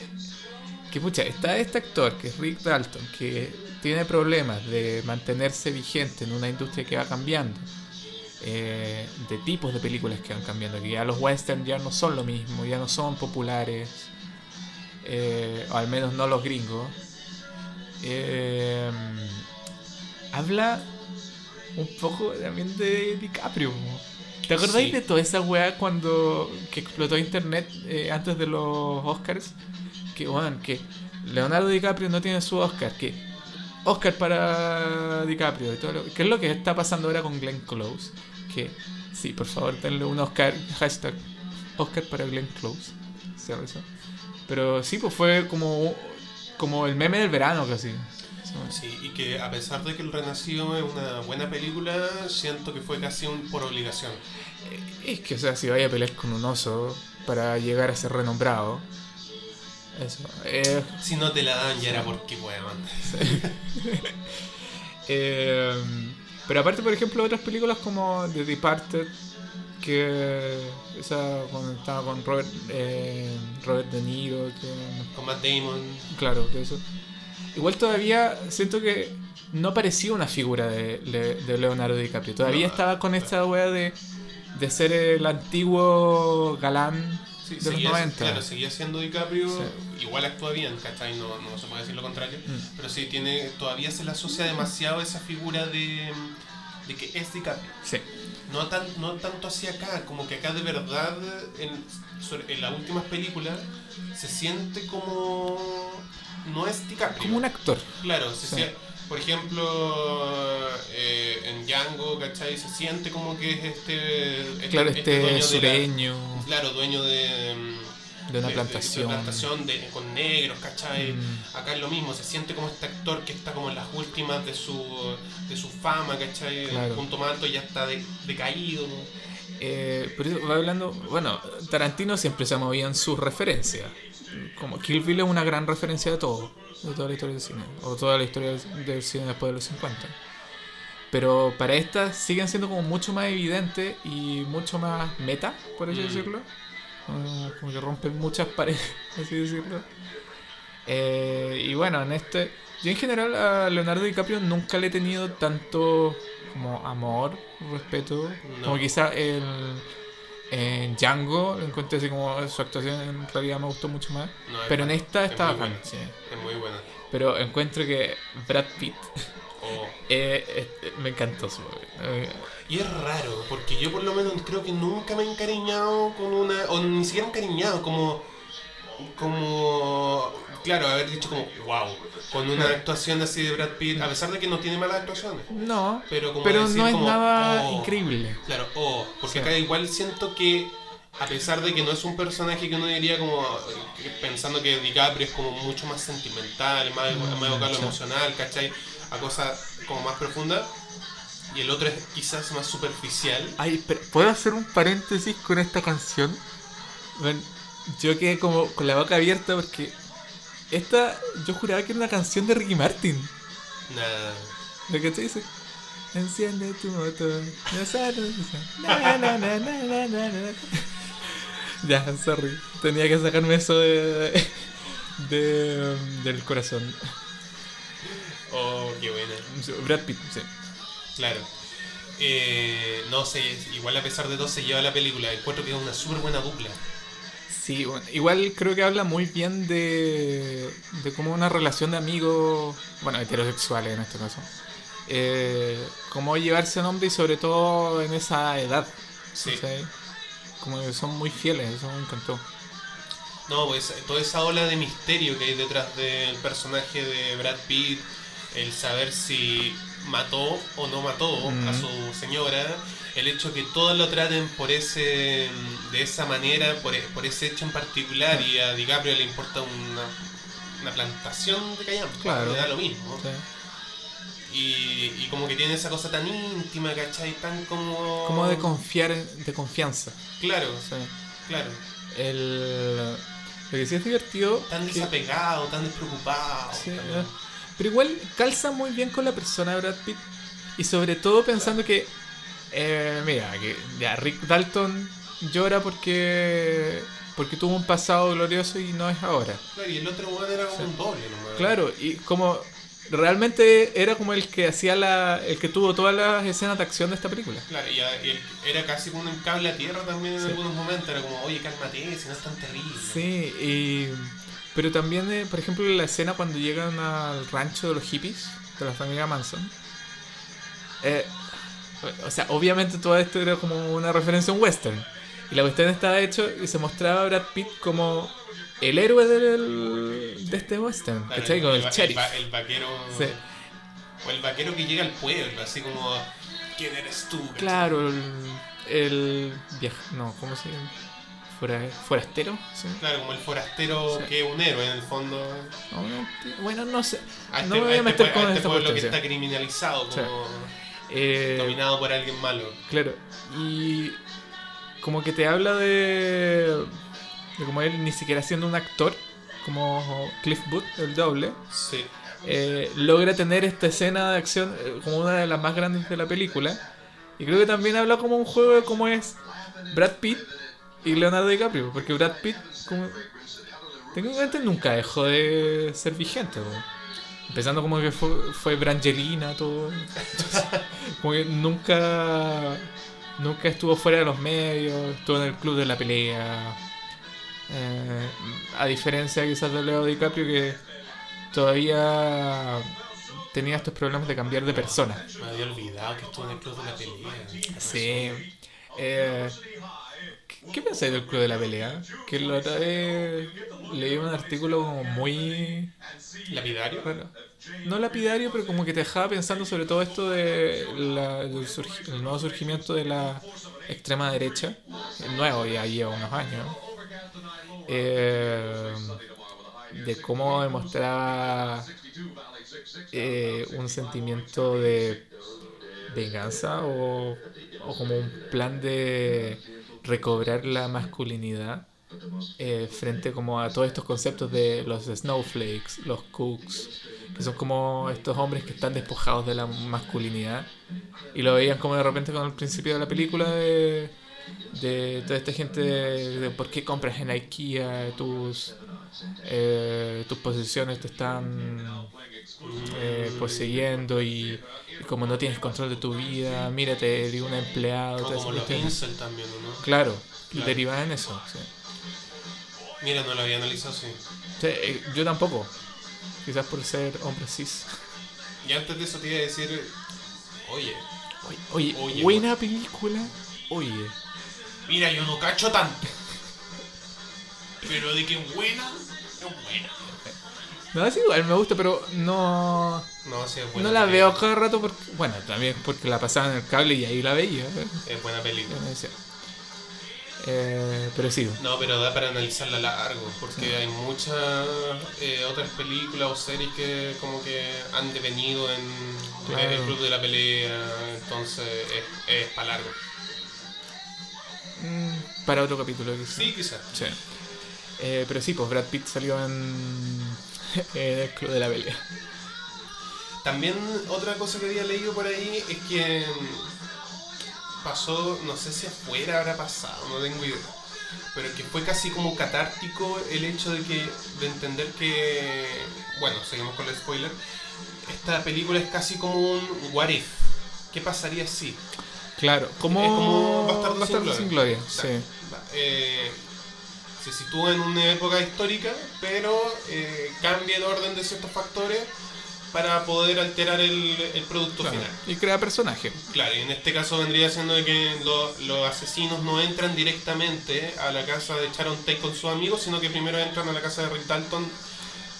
que pucha, está este actor que es Rick Dalton, que tiene problemas de mantenerse vigente en una industria que va cambiando, eh, de tipos de películas que van cambiando, que ya los western ya no son lo mismo, ya no son populares, eh, o al menos no los gringos. Eh, habla un poco también de DiCaprio. ¿Te acordáis Sí. de toda esa weá cuando que explotó internet eh, antes de los Oscars? Que bueno, que Leonardo DiCaprio no tiene su Oscar, que Oscar para DiCaprio y todo lo, ¿Qué es lo que está pasando ahora con Glenn Close? Que sí, por favor, denle un Oscar, [LAUGHS] hashtag Oscar para Glenn Close. Pero sí, pues fue como, como el meme del verano casi. Sí, y que a pesar de que El Renacido es una buena película, siento que fue casi un por obligación. Es que, o sea, si vaya a pelear con un oso para llegar a ser renombrado. Eso. Eh, Si no te la dan, ya era porque, weón. [LAUGHS] eh, pero aparte, por ejemplo, otras películas como The Departed, que esa cuando estaba con Robert, eh, Robert De Niro, que, Con Matt Damon. claro, que eso. igual todavía siento que no parecía una figura de, de- de Leonardo DiCaprio. Todavía No. estaba con esta wea de, de ser el antiguo galán Sí, de los seguía, 90. claro, seguía siendo DiCaprio, Sí. igual actúa bien, ¿cachai? No, no se puede decir lo contrario, Mm. pero sí tiene, todavía se le asocia demasiado esa figura de, de que es DiCaprio. Sí. No, tan, no tanto hacia acá, como que acá de verdad, en, en las últimas películas, se siente como... No es DiCaprio. Como un actor. Claro, se Sí. Por ejemplo, eh, en Django, ¿cachai? Se siente como que es este... este Claro, este este, dueño de la- sureño Claro, dueño de, de una de- plantación. De, plantación de- con negros, ¿cachai? Mm. Acá es lo mismo, se siente como este actor que está como en las últimas de su, de su fama, ¿cachai? Claro. El punto más alto ya está de- decaído. Eh, por eso va hablando, bueno, Tarantino siempre se en sus referencias. Como Kill Bill es una gran referencia de todo, de toda la historia del cine, o toda la historia del- cine después de los 50. Pero para estas siguen siendo como mucho más evidentes y mucho más meta, por así Mm. decirlo. Como- Como que rompen muchas paredes, [LAUGHS] así decirlo. Eh, y bueno, en este. Yo en general a Leonardo DiCaprio nunca le he tenido tanto como amor, respeto. No. Como quizá el, en Django encontré así como su actuación en realidad me gustó mucho más. No, Pero en esta es estaba muy buena, sí. Es muy buena. Pero encuentro que Brad Pitt Oh. [LAUGHS] eh, eh, me encantó su eh, Y es raro, porque yo por lo menos creo que nunca me he encariñado con una. O ni siquiera encariñado, como. Como. Claro, haber dicho como, wow, con una actuación así de Brad Pitt, a pesar de que no tiene malas actuaciones. No, Pero como pero decir no es como, nada oh. increíble. Claro, oh, porque Sí. acá igual siento que, a pesar de que no es un personaje que uno diría como, pensando que DiCaprio es como mucho más sentimental, más, Mm, más emocional, ¿cachai? A cosas como más profundas, y el otro es quizás más superficial. Ay, pero ¿puedo hacer un paréntesis con esta canción? Bueno, yo quedé como con la boca abierta porque esta yo juraba que era una canción de Ricky Martin. Nada. ¿Lo que te dice? Enciende tu motor. no. [LAUGHS] Ya, sorry. Tenía que sacarme eso de, de- del corazón. Oh, qué buena. Brad Pitt, sí. Claro. Eh, no sé, igual a pesar de todo se lleva la película. Encuentro que es una súper buena dupla. Sí, bueno, igual creo que habla muy bien de, de cómo una relación de amigos, bueno, heterosexuales en este caso, eh, cómo llevarse a hombre y sobre todo en esa edad, Sí. Como que son muy fieles, eso me encantó. No, pues toda esa ola de misterio que hay detrás del personaje de Brad Pitt, el saber si mató o no mató a Mm. su señora, el hecho que todos lo traten por ese de esa manera, por, e- por ese hecho en particular, y a DiCaprio le importa una, una plantación de callampa, Claro. le da lo mismo. ¿sí? Y, y como que tiene esa cosa tan íntima, ¿cachai? Tan como... Como de confiar, de confianza. Claro, ¿sí? claro. El, lo que sí es divertido... Tan que- desapegado, tan despreocupado. Sí. Pero igual calza muy bien con la persona de Brad Pitt. Y sobre todo pensando que. eh, mira, que ya Rick Dalton llora porque. porque tuvo un pasado glorioso y no es ahora. Claro, y el otro weón era como un doble nomás. Claro, y como. Realmente era como el que hacía la. el que tuvo todas las escenas de acción de esta película. Claro, y, era casi como un cable a tierra también en Sí. algunos momentos. Era como, oye, cálmate, si no es tan terrible. Sí, y. Pero también, eh, por ejemplo, la escena cuando llegan al rancho de los hippies, de la familia Manson. eh, o sea, obviamente todo esto era como una referencia a un western. Y la cuestión estaba hecho y se mostraba a Brad Pitt como el héroe del, de este western, Claro, ¿cachai? Como el, sheriff. va- el vaquero. Sí. O el vaquero que llega al pueblo, así como, ¿quién eres tú? ¿cachai? Claro, el, el no, ¿cómo se llama? Forastero, ¿sí? Claro, como el forastero Sí. que es un héroe en el fondo. No, Bueno, no sé. A este, no me voy a a este meter pue- con a este esta pueblo que está criminalizado, como Eh, dominado por alguien malo. Claro, y como que te habla de, de como él ni siquiera siendo un actor, como Cliff Booth, el doble, Sí. eh, logra tener esta escena de acción eh, como una de las más grandes de la película. Y creo que también habla como un juego de cómo es Brad Pitt y Leonardo DiCaprio, porque Brad Pitt, como técnicamente nunca dejó de ser vigente. Empezando como que fue, fue Brangelina, todo. como que nunca. Nunca estuvo fuera de los medios, estuvo en el club de la pelea. Eh, a diferencia quizás de Leo DiCaprio que todavía tenía estos problemas de cambiar de persona. Me había olvidado que estuvo en el club de la pelea. Sí. Eh, ¿Qué pensáis del club de la pelea? Que la otra vez leí un artículo muy ¿Lapidario? Bueno, no lapidario, pero como que te dejaba pensando sobre todo esto del nuevo surgimiento de la extrema derecha, el nuevo ya lleva unos años, eh, de cómo demostraba eh, un sentimiento de venganza o, o como un plan de recobrar la masculinidad eh, frente como a todos estos conceptos de los snowflakes, los cooks, que son como estos hombres que están despojados de la masculinidad. Y lo veían como de repente con el principio de la película de, de toda esta gente de, por qué compras en IKEA tus eh, tus posiciones te están eh, poseyendo y, y como no tienes control de tu vida, mírate, de un empleado, como esas los incel también, ¿o ¿no? Claro, Claro. derivada en eso. sí. Mira, no lo había analizado así. Sí, eh, yo tampoco. Quizás por ser hombre cis. Y antes de eso te iba a decir, oye, Oye, oye, Oye, buena película. Oye. mira, yo no cacho tanto. Pero de que buena, es buena. No, es igual, me gusta, pero no. No, sí, es buena. No la película. veo cada rato porque. Bueno, también porque la pasaban en el cable y ahí la veía. ¿eh? Es buena película. Eh, pero sí. No, pero da para analizarla largo, porque hay muchas eh, otras películas o series que como que han devenido en Claro. el club de la pelea, entonces es, es para largo. Mm, para otro capítulo, quizás. Sí, quizás. Sí. Eh, pero sí, pues Brad Pitt salió en, [LAUGHS] en el club de la pelea. También otra cosa que había leído por ahí es que mm, pasó, no sé si afuera habrá pasado, no tengo idea, pero que fue casi como catártico el hecho de que de entender que, bueno, seguimos con el spoiler, esta película es casi como un what if. ¿Qué pasaría si? Claro, como, Es como Bastardo sin gloria. Sí. Eh, se sitúa en una época histórica, pero eh, cambia el orden de ciertos factores para poder alterar el, el producto Claro. final. Y crea personaje. Claro, y en este caso vendría siendo de que lo- los asesinos no entran directamente a la casa de Sharon Tate con sus amigos, sino que primero entran a la casa de Rick Dalton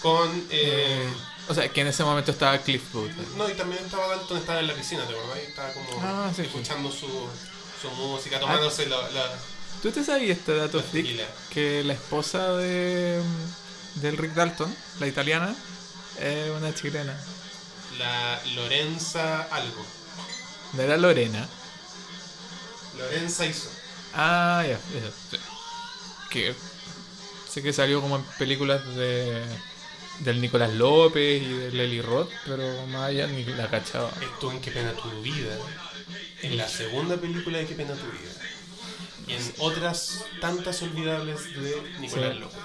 con... eh, O sea, que en ese momento estaba Cliff Booth. no, y también estaba Dalton, estaba en la piscina, ¿te acordás? Y Estaba como Ah, sí, sí. escuchando su, su música, tomándose la- la, ¿Tú te sabías este dato tequila. Que la esposa de del Rick Dalton, la italiana, es una chilena. La Lorenza algo. No era Lorena. Lorenza hizo. Ah, ya, eso. sí. Que sé que salió como en películas de del Nicolás López y de Lely Roth, pero más allá ni la cachaba. Estuvo en Qué pena tu vida. En la segunda película de Qué pena tu vida. Y en otras tantas olvidables de Nicolás Sí. López.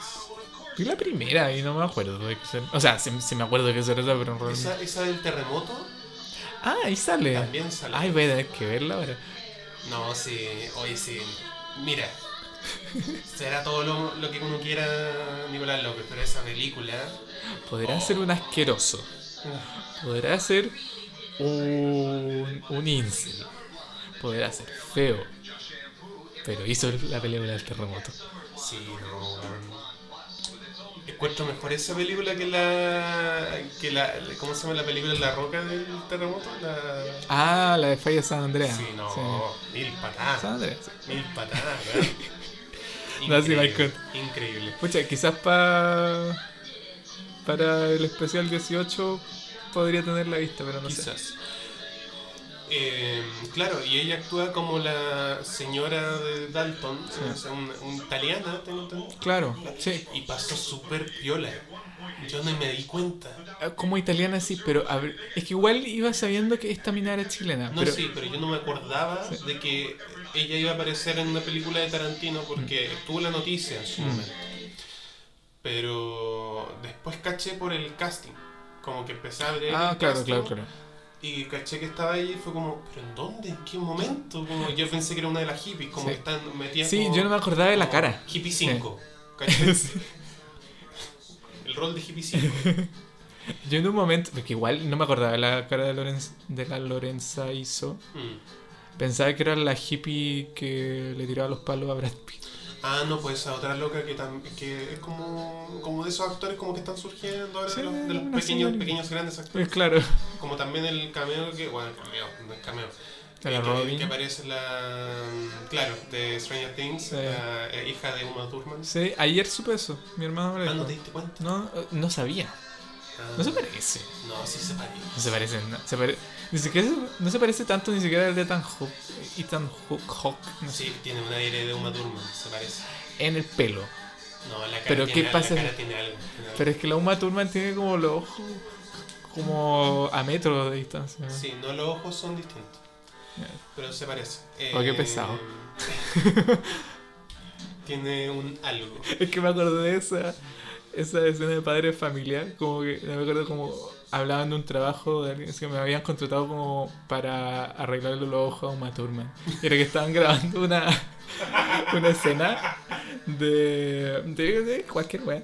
Vi la primera y no me acuerdo de qué se... O sea, sí, sí me acuerdo de qué se trata, pero en realidad... Esa, esa del terremoto Ah, ahí sale. también sale. Ay, voy a tener que verla ahora. No, sí, oye, sí. Mira, [LAUGHS] será todo lo, lo que uno quiera Nicolás López, pero esa película. Podrá ser un asqueroso. Podrá ser un, un incel. Podrá ser feo. Pero hizo la película del terremoto. Sí, no. Encuentro mejor esa película que la. que la. ¿Cómo se llama la película La Roca del terremoto? La. Ah, la de Falla San Andreas. Sí, no, Sí. mil San patadas. Andreas. sí. Mil patadas. [LAUGHS] No, sí, Increíble, Michael. increíble. Pucha, quizás pa, para el especial 18 podría tener la vista, pero no sé. Eh, claro, y ella actúa como la señora de Dalton, Sí. o sea, un, un italiana, tengo entendido. Claro, sí. Y pasó súper piola. Yo no me di cuenta. Ah, Como italiana sí, pero a ver, es que igual iba sabiendo que esta mina era chilena. No, pero, sí, pero yo no me acordaba Sí. de que ella iba a aparecer en una película de Tarantino porque estuvo la noticia en su Mm. momento. Pero después caché por el casting. Como que empecé a abrir Ah, el claro, casting claro, claro. Y caché que estaba ahí y fue como, ¿pero en dónde? ¿En qué momento? Como yo pensé que era una de las hippies, como Sí. que están metidas Sí, como- yo no me acordaba de la cara. Hippie 5. ¿cachai? [LAUGHS] Sí. El rol de hippie 5. [LAUGHS] Yo en un momento, porque igual no me acordaba de la cara de, Lorenz, de la Lorenza Iso. Mm. Pensaba que era la hippie que le tiraba los palos a Brad Pitt. Ah, no, pues esa otra loca que, que es como, como de esos actores como que están surgiendo ahora, Sí, de los, de los una pequeños, pequeños grandes actores. claro, Como también el cameo que, bueno, el cameo, no es cameo. de la Eh, que- Robin. Que aparece la, claro, de Stranger Things, Sí. la eh, hija de Uma Thurman. Sí, ayer supe eso. Mi hermano me lo Ah, ¿no te diste cuenta? No, eh, no sabía. Ah, No se parece. No, sí se parece. No se parece. No se, pare- ni siquiera se- no se parece tanto ni siquiera al de Ethan Hawke. Ethan Hawke, no sé. Sí, tiene un aire de Uma Thurman, se parece. En el pelo. No, la cara, Pero tiene, ¿qué pasa? La cara tiene algo. tiene algo. Pero es que la Uma Thurman tiene como los ojos como a metros de distancia. Sí, no los ojos son distintos. Pero se parece. Eh, Oh, qué pesado. [LAUGHS] tiene un algo. Es que me acordé de esa, esa escena de padre de familia, como que me acuerdo como hablaban de un trabajo de alguien que me habían contratado como para arreglarle los ojos a Uma Thurman. Y era que estaban grabando una, [LAUGHS] una escena de, de, de cualquier wea.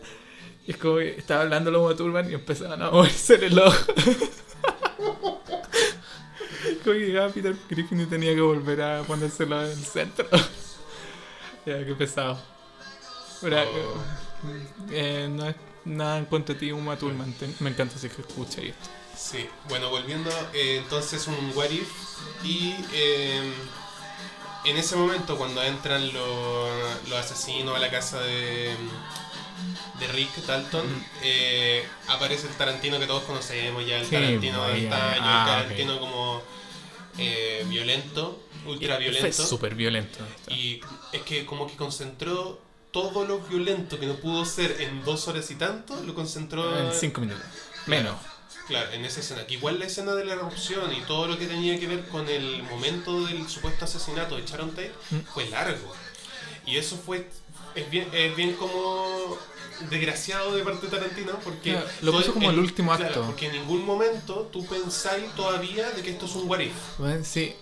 Y es como que estaba hablando la Uma Thurman y empezaban a moverse el ojo. [LAUGHS] Como que llegaba Peter Griffin y tenía que volver a ponérselo en el centro. [LAUGHS] ya, qué pesado. Pero, Oh. eh, no es nada en contra de ti, Uma Thurman. Me encanta si que escucha y esto. Sí, bueno, volviendo, eh, entonces un what if y eh, en ese momento cuando entran los, los asesinos a la casa de, de Rick Dalton, Mm. eh, aparece el Tarantino que todos conocemos ya, el Sí, Tarantino de antaño, Ah, el Tarantino como eh, violento, ultra violento. súper violento. Y es que como que concentró todo lo violento que no pudo ser en dos horas y tanto, lo concentró En cinco minutos. Menos. Claro, en esa escena. Que igual la escena de la erupción y todo lo que tenía que ver con el momento del supuesto asesinato de Sharon Tate Mm. fue largo. Y eso fue. Es bien, es bien como. desgraciado de parte de Tarantino porque. Claro, lo puso como el último claro, acto. porque en ningún momento tú pensáis todavía de que esto es un what if. Bueno, sí,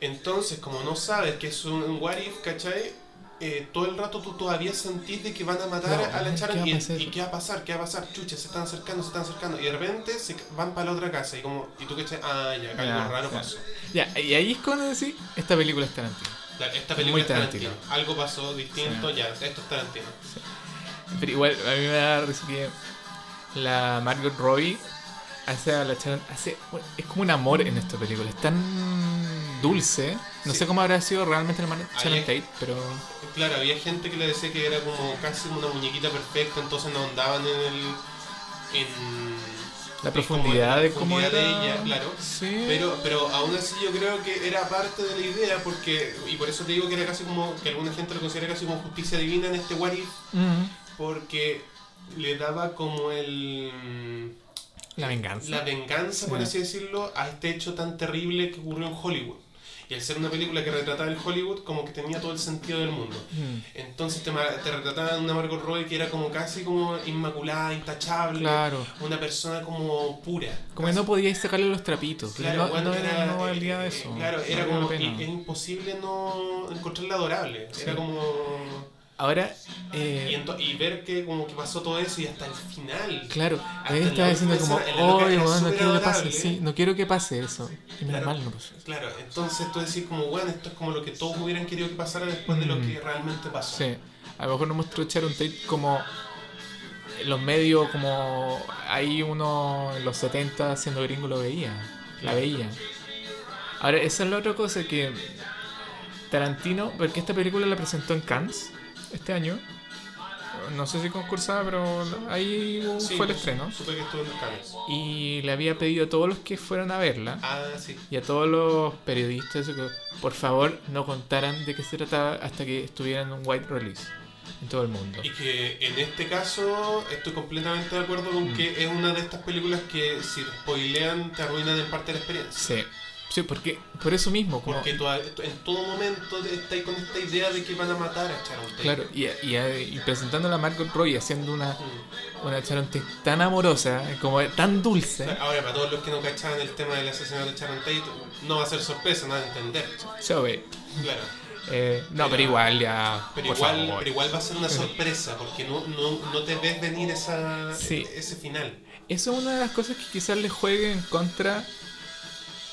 Entonces, como no sabes que es un, un what if, ¿cachai? Eh, todo el rato tú todavía sentís de que van a matar No, a la ¿qué Sharon y, y qué va a pasar, qué va a pasar, chucha, se están acercando, se están acercando y de repente se van para la otra casa y como y tú cachai, ah, ya, acá algo raro pasó. Ya, y ahí es cuando decís, esta película es Tarantino. Esta Muy película es Tarantino. Tarantino. Algo pasó distinto, ya, esto es Tarantino. Pero igual, a mí me da risa que la Margot Robbie hace a la Sharon, hace, bueno, es como un amor en esta película, es tan dulce. No Sí. sé cómo habrá sido realmente Ahí Sharon Tate, pero Claro, había gente que le decía que era como casi una muñequita perfecta, entonces no andaban en el. en. la profundidad de cómo profundidad era. de ella, claro. Sí. Pero, pero aún así yo creo que era parte de la idea porque, y por eso te digo que era casi como, que alguna gente lo considera casi como justicia divina en este What If, Mm, porque le daba como el... la venganza. La venganza, por Sí. así decirlo, a este hecho tan terrible que ocurrió en Hollywood. Y al ser una película que retrataba el Hollywood, como que tenía todo el sentido del mundo. Mm, Entonces te, te retrataban una Margot Robbie que era como casi como inmaculada, intachable, claro. una persona como pura. Como que no podíais sacarle los trapitos. Claro, no, bueno, no, era, no eh, valía eh, eso. Claro, era como es imposible no encontrarla adorable. Sí. Era como Ahora, y, eh, ento- y ver que como que pasó todo eso y hasta el final. claro, ahí estaba diciendo como, bueno, no quiero que pase, adorable". sí, no quiero que pase eso. Y menos Claro. mal no pasó. Claro, entonces tú decís como, bueno, esto es como lo que todos hubieran querido que pasara después de lo Mm. que realmente pasó. Sí, a lo mejor no mostró Sharon Tate como en los medios, como ahí uno en los 70 siendo gringo lo veía, la veía. Ahora, esa es la otra cosa que Tarantino, porque esta película la presentó en Cannes este año. No sé si concursaba, pero ahí Sí, fue el estreno. Supe que estuvo en los Cannes. Y le había pedido a todos los que fueron a verla Ah, sí. y a todos los periodistas que por favor no contaran de qué se trataba hasta que estuviera en un white release en todo el mundo. Y que en este caso estoy completamente de acuerdo con Mm. que es una de estas películas que si spoilean te arruinan en parte la experiencia. Sí, Sí, porque por eso mismo, como, Porque tú, en todo momento estás con esta idea de que van a matar a Sharon Tate. claro, y, y, y presentando a Margot Robbie haciendo una, Mm. una Sharon Tate tan amorosa, como tan dulce. Ahora, para todos los que no cachaban el tema del asesinato de Sharon Tate, no va a ser sorpresa, no van a entender. Claro. Eh, no, pero, Pero- igual ya. Pero igual, favor. pero igual va a ser una sorpresa, porque no, no, no te ves venir esa, Sí. ese final. Eso es una de las cosas que quizás le juegue en contra.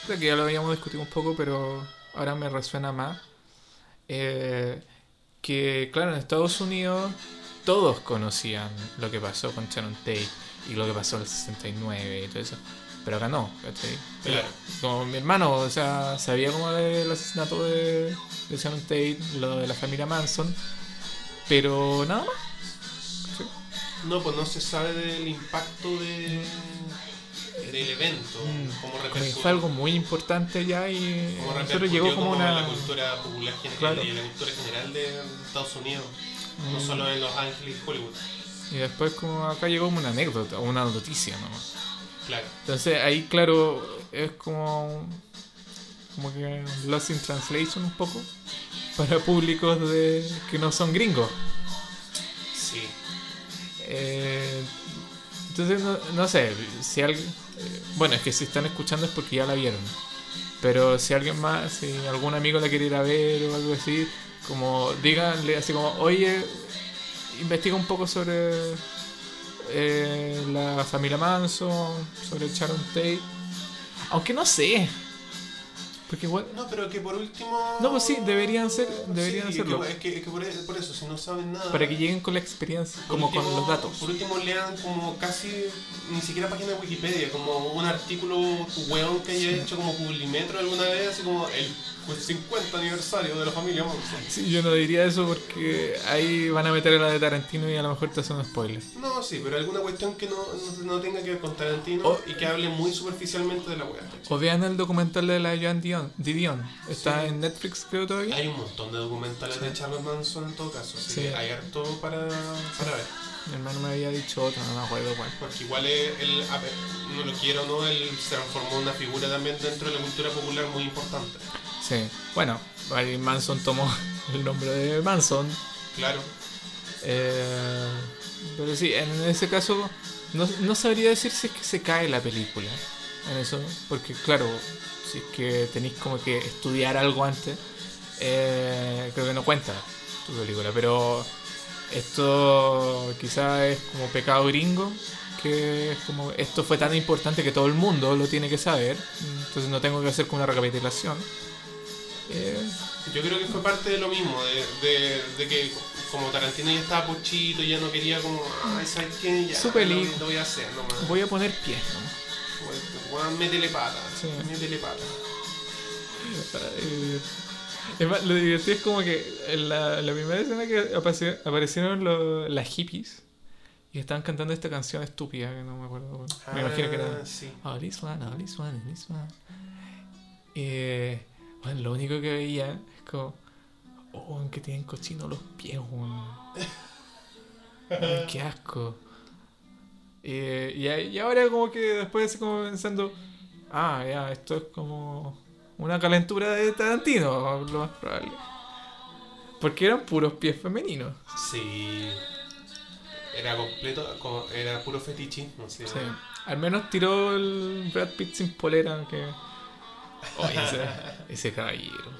Creo que ya lo habíamos discutido un poco, pero ahora me resuena más. Eh, que, claro, en Estados Unidos todos conocían lo que pasó con Sharon Tate y lo que pasó en el 69 y todo eso. Pero acá no, ¿cachai? Claro. Como mi hermano, o sea, sabía como del asesinato de, de Sharon Tate, lo de la familia Manson, pero nada más. ¿cachai? No, pues no se sabe del impacto de, del evento, Mm, Como que repercutió, fue algo muy importante ya y nosotros repercutió llegó como la una... cultura popular general Claro. y la cultura general de Estados Unidos, no Mm. solo en Los Ángeles y Hollywood. Y después como acá llegó como una anécdota, una noticia nomás. Claro. Entonces ahí claro es como como que Lost in Translation un poco para públicos de que no son gringos. Sí. Eh, entonces no, no sé, si alguien bueno, es que si están escuchando es porque ya la vieron. Pero si alguien más, si algún amigo la quiere ir a ver o algo así, como díganle así como, oye, investiga un poco sobre eh, la familia Manson, sobre Sharon Tate. Aunque no sé. Porque igual... No, pero que por último... No, pues sí, deberían ser- deberían Sí, hacerlo. Es que, es que por, por eso, si no saben nada... Para que lleguen con la experiencia, por como con los datos. Por último lean como casi, ni siquiera página de Wikipedia, como un artículo weón que haya hecho como Publimetro alguna vez, así como el pues, 50 aniversario de la familia Manson. Sí, yo no diría eso porque ahí van a meter a la de Tarantino y a lo mejor te hacen un spoiler. No, sí, pero alguna cuestión que no, no, no tenga que ver con Tarantino O- y que hable muy superficialmente de la wea. O vean el documental de la Joan Dion. Está Sí. en Netflix creo todavía. Hay un montón de documentales de Charles Manson en todo caso, así Sí. que hay harto para, para ver. Mi hermano me había dicho otro, no me acuerdo cuál. Porque igual él, a ver, no lo quiero no, él se transformó en una figura también dentro de la cultura popular muy importante. Sí. Bueno, ahí Manson tomó [LAUGHS] el nombre de Manson. Claro. Eh, pero sí, en ese caso no, no sabría decir si es que se cae la película en eso, porque claro, si es que tenéis como que estudiar algo antes, eh, creo que no cuenta tu película, pero esto quizás es como pecado gringo, que es como esto fue tan importante que todo el mundo lo tiene que saber, entonces no tengo que hacer como una recapitulación. Eh, Yo creo que fue parte de lo mismo, de, de, de que como Tarantino ya estaba pochito, ya no quería como, ay, ¿sabes qué? Ya, Su lo, película. lo voy a hacer nomás. voy a poner pies, ¿no? Weón, métele pata, Sí. métele pata. Eh, es más, lo divertido es como que en la, la primera escena que apareci- aparecieron los- las hippies y estaban cantando esta canción estúpida que no me acuerdo. Me imagino que era. Ah, Sí. Oh, this one, oh, this one, this one. Eh, bueno, lo único que veía es como. Oh, que tienen cochinos los pies, weón. Qué asco. Eh, y, y ahora como que después así como pensando, ah, ya, esto es como una calentura de Tarantino, lo más probable. Porque eran puros pies femeninos. Sí. Era completo, co- era puro fetichismo, sí. Sí. Al menos tiró el Brad Pitt sin polera, que... Oye, ese, ese caballero.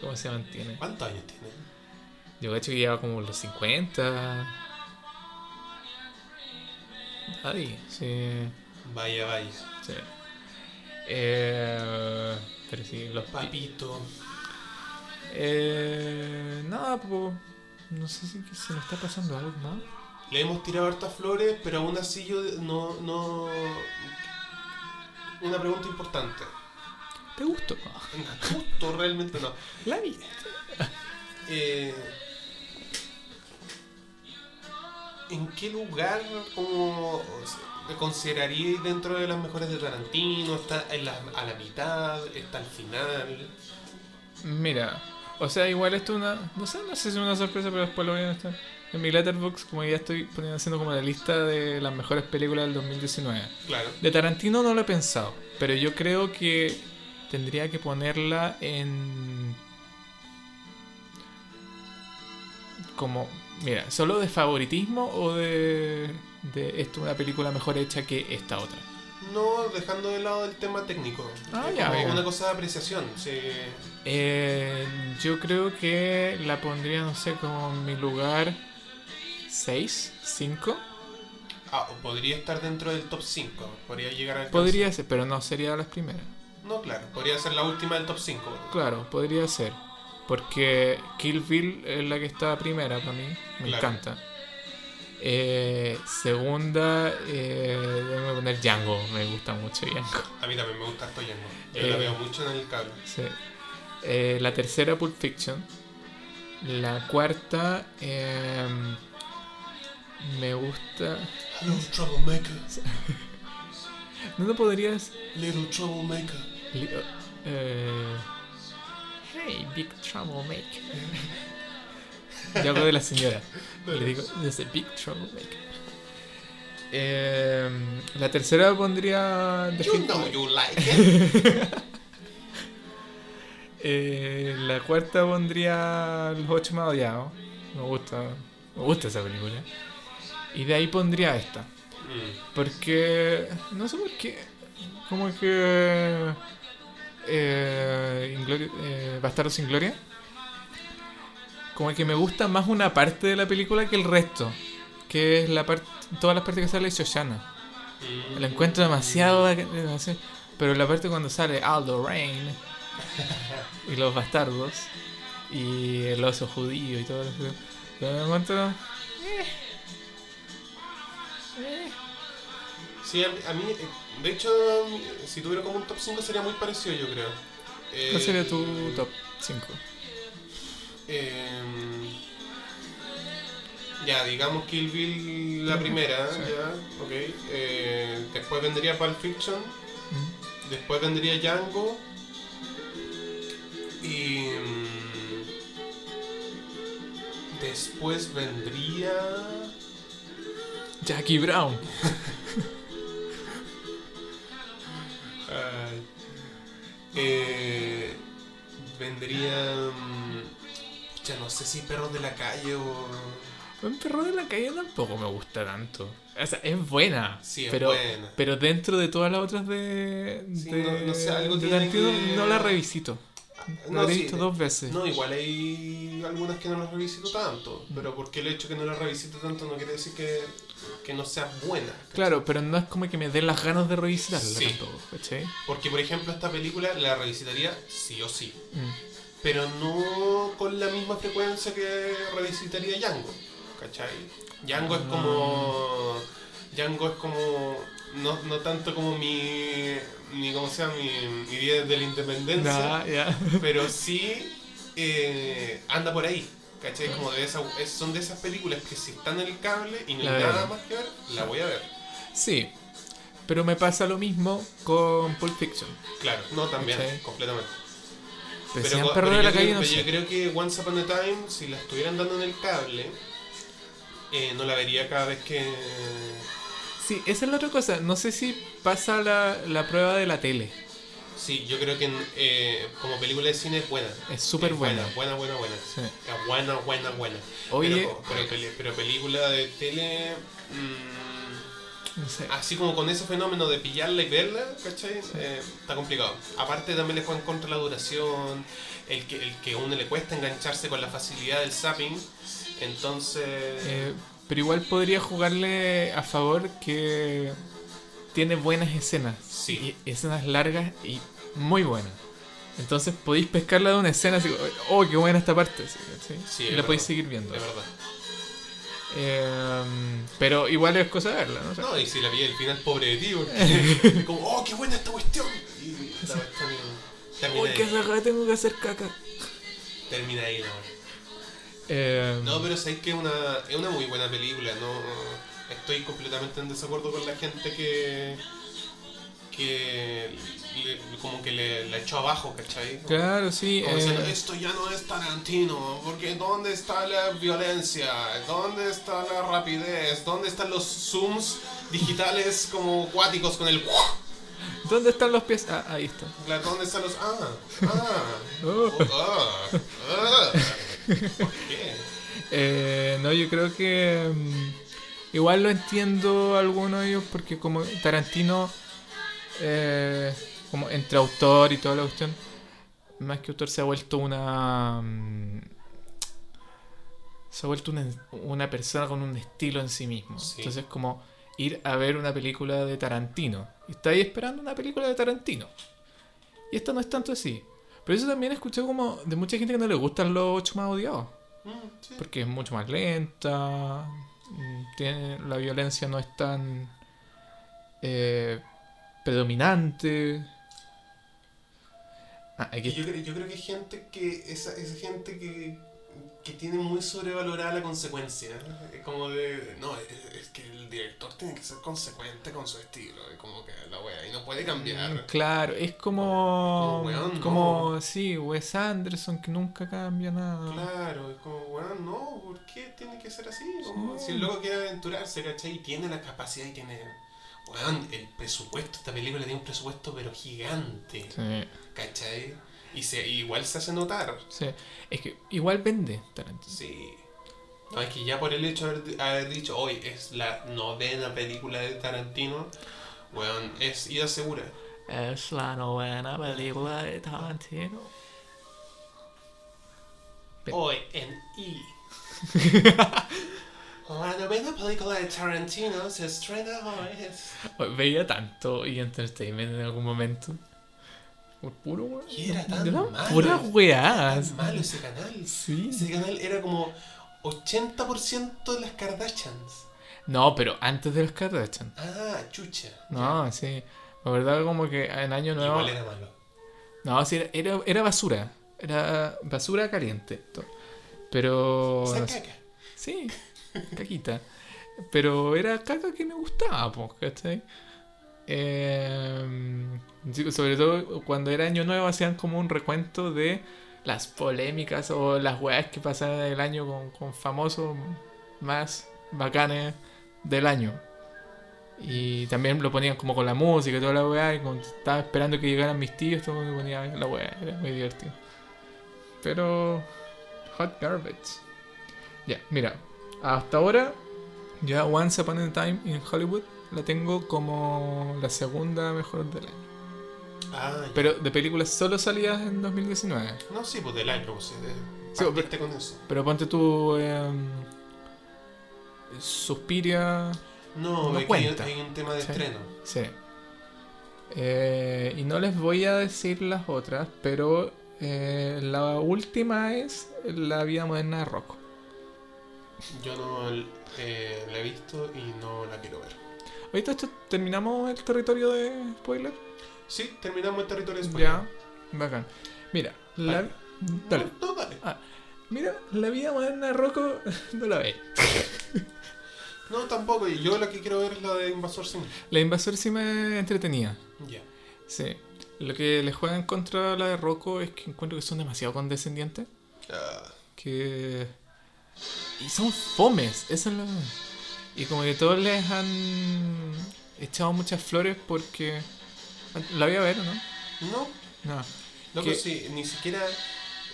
¿Cómo se mantiene? ¿Cuántos años tiene? Yo creo que lleva como los 50. Ay, sí. Vaya, vaya. sí. Eh, pero sí, los pi- Papito. Eh, nada, pues. No sé si se me está pasando algo más. Le hemos tirado hartas flores, pero aún así yo no, no... Una pregunta importante. ¿Te gustó? [LAUGHS] Justo, realmente no. ¿La viste? Eh, ¿En qué lugar como te consideraríais dentro de las mejores de Tarantino? ¿Está en la- a la mitad? ¿Está al final? Mira, o sea, igual esto es una. No sé, no sé si es una sorpresa, pero después lo voy a estar. En mi letterbox, como ya estoy poniendo, haciendo como la lista de las mejores películas del 2019. Claro. De Tarantino no lo he pensado, pero yo creo que tendría que ponerla en... Como, mira, solo de favoritismo o de, de esto una película mejor hecha que esta otra. No, dejando de lado el tema técnico. Ah, Es ya, como venga. una cosa de apreciación. Sí. Eh, yo creo que la pondría, no sé, como en mi lugar 6, 5. Ah, o podría estar dentro del top 5. Podría llegar al Podría ser, pero no sería las primeras. No, claro. Podría ser la última del top 5. Claro, podría ser. Porque Kill Bill es la que está primera para mí. Me Claro. encanta. Eh, segunda, eh, déjame poner Django. Me gusta mucho Django. A mí también me gusta esto Django. Yo Eh. la veo mucho en el cable. Sí. Eh, la tercera, Pulp Fiction. La cuarta, em, me gusta. Hello, troublemaker. [LAUGHS] ¿No podrías. Little troublemaker. Li- eh, hey, Big Troublemaker. [LAUGHS] Yo hago de la señora. Le digo, Big Troublemaker. Em, la tercera pondría. You know you like it. [LAUGHS] Eh, la cuarta pondría Los Ocho Más Odiados. Me gusta, me gusta esa película. Y de ahí pondría esta. Mm, Porque, no sé por qué, como que... Eh, eh, Bastardo sin Gloria. Como que me gusta más una parte de la película que el resto. Que es la parte, todas las partes que sale Shoshana. La encuentro demasiado. demasiado- Pero la parte cuando sale Aldo Rain y los bastardos y el oso judío y todo eso. Me encuentro. eh, eh. Sí, a, mí, eh, de hecho, si tuviera como un top 5 sería muy parecido, yo creo. Eh, ¿Cuál sería tu top 5? em, ya, digamos Kill Bill la primera, Sí. ya, ok. Eh, después vendría Pulp Fiction, después vendría Django. Y. mm, después vendría. Jackie Brown. [LAUGHS] Ay. Eh, vendría. mm, Ya no sé si perros de la calle o. Un perro de la calle tampoco me gusta tanto. O sea, es buena. Sí, es pero, buena. Pero dentro de todas las otras de. Sí, de no- no sé, algo de tiene Tarantino, que- no la revisito. No, la sí, visto dos veces. No, igual hay algunas que no las revisito tanto. Pero porque el hecho que no las revisito tanto no quiere decir que, que no sea buena. ¿cachai? Claro, pero no es como que me den las ganas de revisitarla Sí. tampoco, ¿cachai? Porque, por ejemplo, esta película la revisitaría sí o sí. Mm. Pero no con la misma frecuencia que revisitaría Django. ¿Cachai? Django es como. Django es como. No, no tanto como mi. mi ¿Cómo se llama? Mi, mi día de la independencia. Ya, ya. Pero sí eh, anda por ahí. ¿Cachai? Como de esa, es- son de esas películas que si están en el cable y no La hay veo. nada más que ver, la voy a ver. Sí. Pero me pasa lo mismo con Pulp Fiction. Claro, no, también, ¿Cachai? completamente. Pero, perro pero de yo la calle, no pero sé. yo creo que Once Upon a Time, si la estuvieran dando en el cable, eh, no la vería cada vez que. Sí, esa es la otra cosa. No sé si pasa la, la prueba de la tele. Sí, yo creo que eh, como película de cine es buena. Es súper buena. Buena, buena, buena. Sí. Es buena, buena, buena. Oye, pero, pero, peli- pero película de tele. mm, no sé. así como con ese fenómeno de pillarla y verla, ¿cachai? Eh, está complicado. Aparte también le juegan contra la duración, el que, el que a uno le cuesta engancharse con la facilidad del zapping. Entonces... Eh, pero igual podría jugarle a favor que tiene buenas escenas. Sí. Y escenas largas y muy buenas. Entonces podéis pescarla de una escena así, oh, qué buena esta parte. Sí, y es la podéis seguir viendo. de verdad. Eh, pero igual es cosa de verla, ¿no? O sea, No, y si la vi el final pobre de ti, [LAUGHS] porque como, oh, qué buena esta cuestión. Y esta cuestión termina "Uy, ahí. tengo que hacer caca. Termina ahí, no. Eh, No, pero sabéis que es una, es una muy buena película, no estoy completamente en desacuerdo con la gente que que le- como que le, la echó abajo, ¿cachai? Claro, sí. Como eh, diciendo, esto ya no es Tarantino, porque ¿dónde está la violencia? ¿Dónde está la rapidez? ¿Dónde están los zooms digitales como cuáticos con el... ¿Dónde están los pies? Ah, ahí. Claro, ¿dónde están los.? Ah, ah, Oh. oh, ah, ah. ¿Por qué? [LAUGHS] Eh, no, yo creo que mm, igual lo entiendo algunos de ellos porque como Tarantino, eh, como entre autor y toda la cuestión, más que autor se ha vuelto una... mm, se ha vuelto una, una persona con un estilo en sí mismo. Sí. Entonces como ir a ver una película de Tarantino. Y estáis esperando una película de Tarantino. Y esta no es tanto así. Pero eso también escuché como de mucha gente que no le gustan los ocho más odiados. Mm, sí. Porque es mucho más lenta. Mm, Tiene, la violencia no es tan eh, predominante. Ah, Yo, creo- yo creo que hay gente que. Esa, esa gente que, que tiene muy sobrevalorada la consecuencia. Es como de. No, es, es que el director tiene que ser consecuente con su estilo. Es como que la wea. Y no puede cambiar. Claro, es como. Como weón, como, sí, Wes Anderson que nunca cambia nada. Claro, es como, weón, no, ¿por qué tiene que ser así? Como, Sí. Si el loco quiere aventurarse, ¿cachai? Y tiene la capacidad y tiene. Weón, el presupuesto, esta película tiene un presupuesto pero gigante, Sí, ¿cachai? Y se, igual se hace notar. sí. Es que igual vende Tarantino. Sí. No, es que ya por el hecho de haber, haber dicho hoy es la novena película de Tarantino, weón, es ida segura. Es la novena película de Tarantino. Hoy en I. [LAUGHS] la novena película de Tarantino se estrena hoy. Es... Veía tanto y Entertainment en algún momento. Por puro weón. Y era tan malo. puras. Tan malo ese canal. Sí. Ese canal era como 80% de las Kardashians. No, pero antes de los Kardashian. Ah, chucha. No, sí. La verdad como que en Año. Nuevo... Igual era malo. No, sí, era, era, era basura. Era basura caliente. Pero... No sé. caca. Sí, caquita. Pero era caca que me gustaba, pues, ¿cachai? Sí, sobre todo cuando era Año Nuevo hacían como un recuento de las polémicas o las weas que pasaban el año con, famosos más bacanes del año. Y también lo ponían como con la música y toda la weá. Y cuando estaba esperando que llegaran mis tíos, todo el mundo ponía la weá. Era muy divertido. Pero. Hot garbage. Ya, mira. Hasta ahora, ya Once Upon a Time in Hollywood la tengo como la segunda mejor del año. Ah. Pero de películas solo salidas en 2019. No, sí, pues del año, pues sí. De... Sí, partiste con eso. Pero ponte tú. em, Suspiria. No, No es que hay, cuenta. hay un tema de Sí. estreno. Sí. Eh, y no les voy a decir las otras, pero eh, la última es La vida moderna de Rocco. Yo no eh, la he visto y no la quiero ver. Ahorita esto, terminamos el territorio de spoiler. Sí, terminamos el territorio de spoiler. Ya, bacán. Mira, la, Vale. dale. No, no, dale. Mira, la vida moderna de Rocco [LAUGHS] no la ve. No, tampoco. y Yo la que quiero ver es la de Invasor Sim. La invasor sí me entretenía. Ya. Sí. Lo que le juegan contra la de Rocco es que encuentro que son demasiado condescendientes. Ah, que y son fomes esa es la y como que todos les han echado muchas flores porque la voy a ver ¿o no no, no no, Que- pero sí, ni siquiera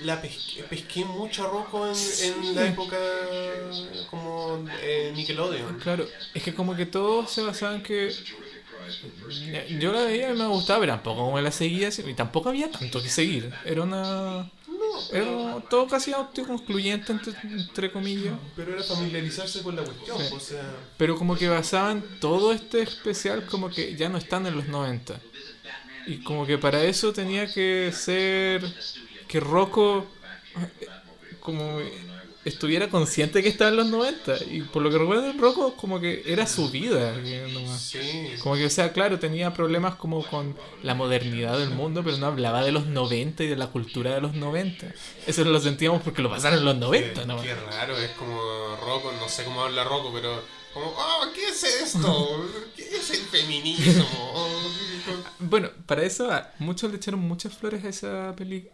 la pesqué, pesqué mucho a Rocco en, Sí. en la época como eh, Nickelodeon. claro es que como que todos se basaban que yo la veía y me gustaba pero tampoco como la seguía y tampoco había tanto que seguir era una pero, todo casi autoconcluyente entre, entre comillas pero era familiarizarse con la cuestión. Sí. O sea, Pero como que basaban todo este especial como que ya no están en los 90. Y como que para eso tenía que ser que Rocco eh, como estuviera consciente que estaba en los 90. Y por lo que recuerdo Rocco como que era su vida. nomás. sí. Como que, o sea, claro, tenía problemas como con la modernidad del mundo, pero no hablaba de los 90 y de la cultura de los 90. Eso lo sentíamos porque lo pasaron en los 90, Qué, ¿no? qué raro, es como Rocco, no sé cómo habla Rocco, pero como, oh, ¿qué es esto? [LAUGHS] ¿Qué es el feminismo? Bueno, para eso muchos le echaron muchas flores a esa peli-